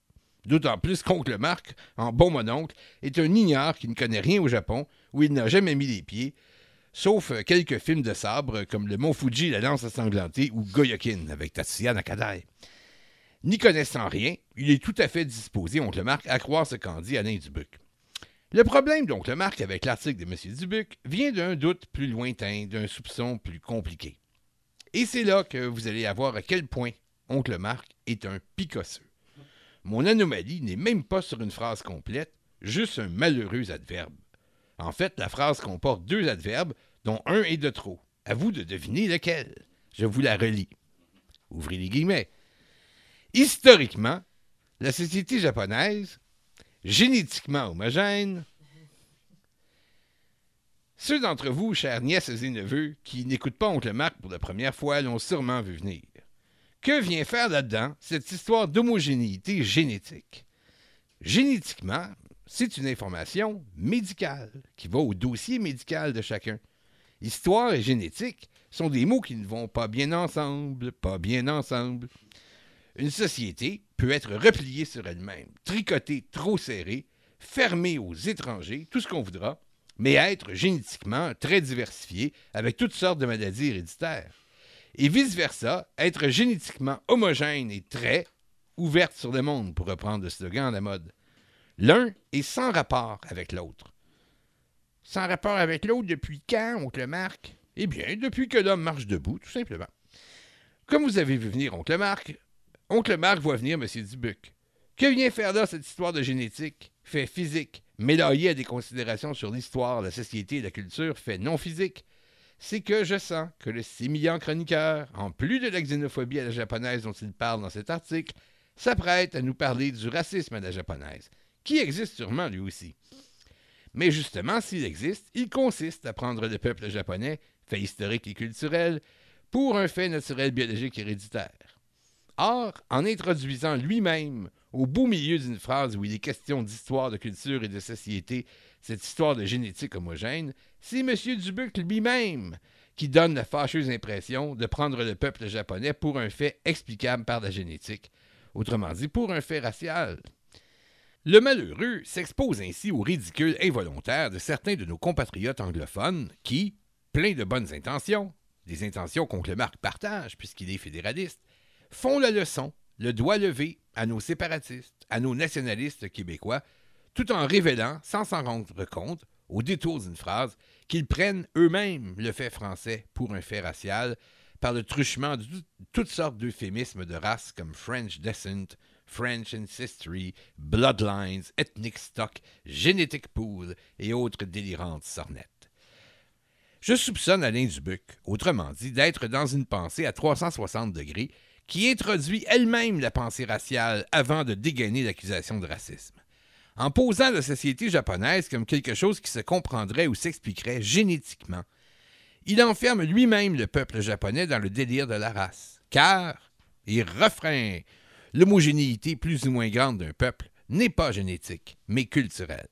D'autant plus qu'oncle Marc, en bon mononcle, est un ignare qui ne connaît rien au Japon, où il n'a jamais mis les pieds, sauf quelques films de sabre comme Le Mont Fuji, La Lance ensanglantée ou Goyokin avec Tatsuya Nakadai. N'y connaissant rien, il est tout à fait disposé, oncle Marc, à croire ce qu'en dit Alain Dubuc. Le problème d'oncle Marc avec l'article de M. Dubuc vient d'un doute plus lointain, d'un soupçon plus compliqué. Et c'est là que vous allez avoir à quel point oncle Marc est un picosseux. Mon anomalie n'est même pas sur une phrase complète, juste un malheureux adverbe. En fait, la phrase comporte deux adverbes, dont un est de trop. À vous de deviner lequel. Je vous la relis. Ouvrez les guillemets. Historiquement, la société japonaise, génétiquement homogène, ceux d'entre vous, chères nièces et neveux, qui n'écoutent pas Oncle Marc pour la première fois, l'ont sûrement vu venir. Que vient faire là-dedans cette histoire d'homogénéité génétique? Génétiquement, c'est une information médicale qui va au dossier médical de chacun. Histoire et génétique sont des mots qui ne vont pas bien ensemble, pas bien ensemble. Une société peut être repliée sur elle-même, tricotée trop serrée, fermée aux étrangers, tout ce qu'on voudra, mais être génétiquement très diversifiée avec toutes sortes de maladies héréditaires. Et vice-versa, être génétiquement homogène et très ouverte sur le monde, pour reprendre le slogan à la mode. L'un est sans rapport avec l'autre. Sans rapport avec l'autre depuis quand, oncle Marc? Eh bien, depuis que l'homme marche debout, tout simplement. Comme vous avez vu venir oncle Marc, oncle Marc voit venir M. Dubuc. Que vient faire là cette histoire de génétique, fait physique, mélangée à des considérations sur l'histoire, la société et la culture, fait non physique? C'est que je sens que le sémillant chroniqueur, en plus de la xénophobie à la japonaise dont il parle dans cet article, s'apprête à nous parler du racisme à la japonaise, qui existe sûrement lui aussi. Mais justement, s'il existe, il consiste à prendre le peuple japonais, fait historique et culturel, pour un fait naturel biologique héréditaire. Or, en introduisant lui-même, au beau milieu d'une phrase où il est question d'histoire, de culture et de société, cette histoire de génétique homogène, c'est M. Dubuc lui-même qui donne la fâcheuse impression de prendre le peuple japonais pour un fait explicable par la génétique, autrement dit pour un fait racial. Le malheureux s'expose ainsi au ridicule involontaire de certains de nos compatriotes anglophones qui, pleins de bonnes intentions, des intentions qu'Oncle Marc partage puisqu'il est fédéraliste, font la leçon, le doigt levé à nos séparatistes, à nos nationalistes québécois, tout en révélant, sans s'en rendre compte, au détour d'une phrase, qu'ils prennent eux-mêmes le fait français pour un fait racial par le truchement de tout- toutes sortes d'euphémismes de race comme French descent, French ancestry, bloodlines, ethnic stock, genetic pool et autres délirantes sornettes. Je soupçonne Alain Dubuc, autrement dit, d'être dans une pensée à 360 degrés qui introduit elle-même la pensée raciale avant de dégainer l'accusation de racisme. En posant la société japonaise comme quelque chose qui se comprendrait ou s'expliquerait génétiquement, il enferme lui-même le peuple japonais dans le délire de la race. Car, et refrain, l'homogénéité plus ou moins grande d'un peuple n'est pas génétique, mais culturelle.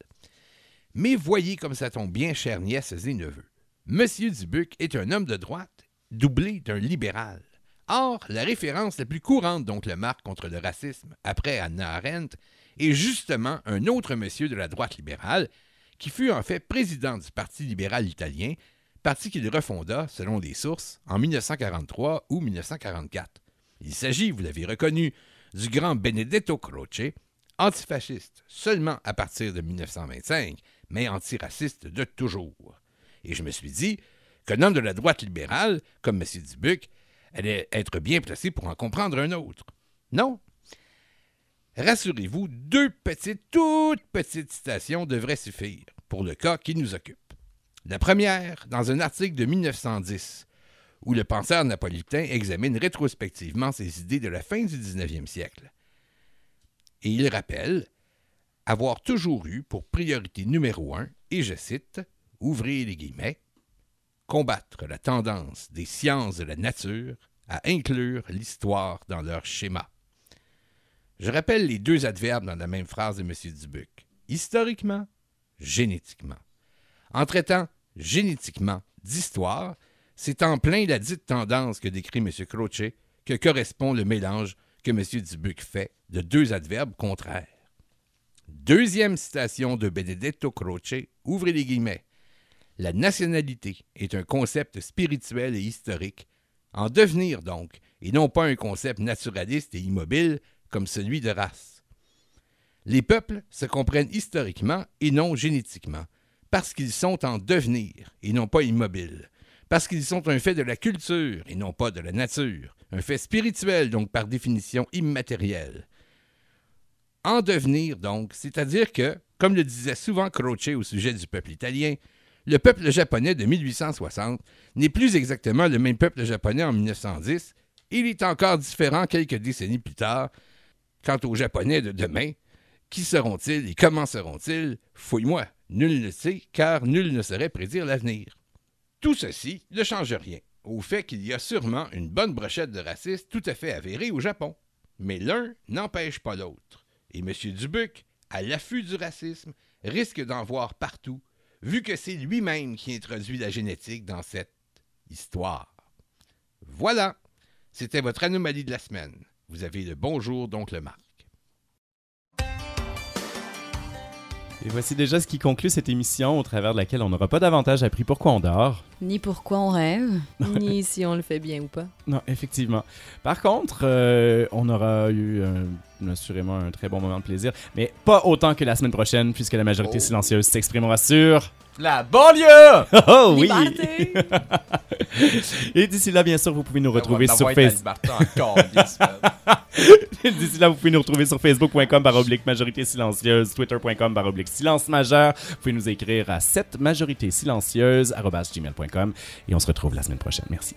Mais voyez comme ça tombe bien, chères nièces et neveux. Monsieur Dubuc est un homme de droite, doublé d'un libéral. Or, la référence la plus courante donc le marque contre le racisme, après Anna Arendt, est justement un autre monsieur de la droite libérale, qui fut en fait président du Parti libéral italien, parti qu'il refonda, selon les sources, en 1943 ou 1944. Il s'agit, vous l'avez reconnu, du grand Benedetto Croce, antifasciste seulement à partir de 1925, mais antiraciste de toujours. Et je me suis dit qu'un homme de la droite libérale, comme M. Dubuc, allait être bien placé pour en comprendre un autre. Non. Rassurez-vous, deux petites, toutes petites citations devraient suffire pour le cas qui nous occupe. La première, dans un article de 1910, où le penseur napolitain examine rétrospectivement ses idées de la fin du 19e siècle. Et il rappelle avoir toujours eu pour priorité numéro un, et je cite, ouvrez les guillemets, combattre la tendance des sciences de la nature à inclure l'histoire dans leur schéma. Je rappelle les deux adverbes dans la même phrase de M. Dubuc. Historiquement, génétiquement. En traitant génétiquement d'histoire, c'est en plein la dite tendance que décrit M. Croce que correspond le mélange que M. Dubuc fait de deux adverbes contraires. Deuxième citation de Benedetto Croce, ouvrez les guillemets. La nationalité est un concept spirituel et historique, en devenir donc, et non pas un concept naturaliste et immobile comme celui de race. Les peuples se comprennent historiquement et non génétiquement, parce qu'ils sont en devenir et non pas immobiles, parce qu'ils sont un fait de la culture et non pas de la nature, un fait spirituel donc par définition immatériel. En devenir donc, c'est-à-dire que, comme le disait souvent Croce au sujet du peuple italien, le peuple japonais de 1860 n'est plus exactement le même peuple japonais en 1910, il est encore différent quelques décennies plus tard. Quant aux Japonais de demain, qui seront-ils et comment seront-ils? Fouille-moi, nul ne sait, car nul ne saurait prédire l'avenir. Tout ceci ne change rien au fait qu'il y a sûrement une bonne brochette de racistes tout à fait avérés au Japon. Mais l'un n'empêche pas l'autre. Et M. Dubuc, à l'affût du racisme, risque d'en voir partout, vu que c'est lui-même qui introduit la génétique dans cette histoire. Voilà, c'était votre anomalie de la semaine. Vous avez le bonjour d'oncle Marc. Et voici déjà ce qui conclut cette émission au travers de laquelle on n'aura pas davantage appris pourquoi on dort. Ni pourquoi on rêve. [laughs] Ni si on le fait bien ou pas. Non, effectivement. Par contre, euh, on aura eu euh, assurément un très bon moment de plaisir, mais pas autant que la semaine prochaine, puisque la majorité silencieuse s'exprimera sur... La banlieue! [laughs] Oh oui! [laughs] Et d'ici là, bien sûr, vous pouvez nous retrouver sur Facebook. [laughs] D'ici là, vous pouvez nous retrouver sur facebook.com par oblique majorité silencieuse, twitter.com par oblique silence majeur. Vous pouvez nous écrire à cette majorité silencieuse gmail.com et on se retrouve la semaine prochaine. Merci.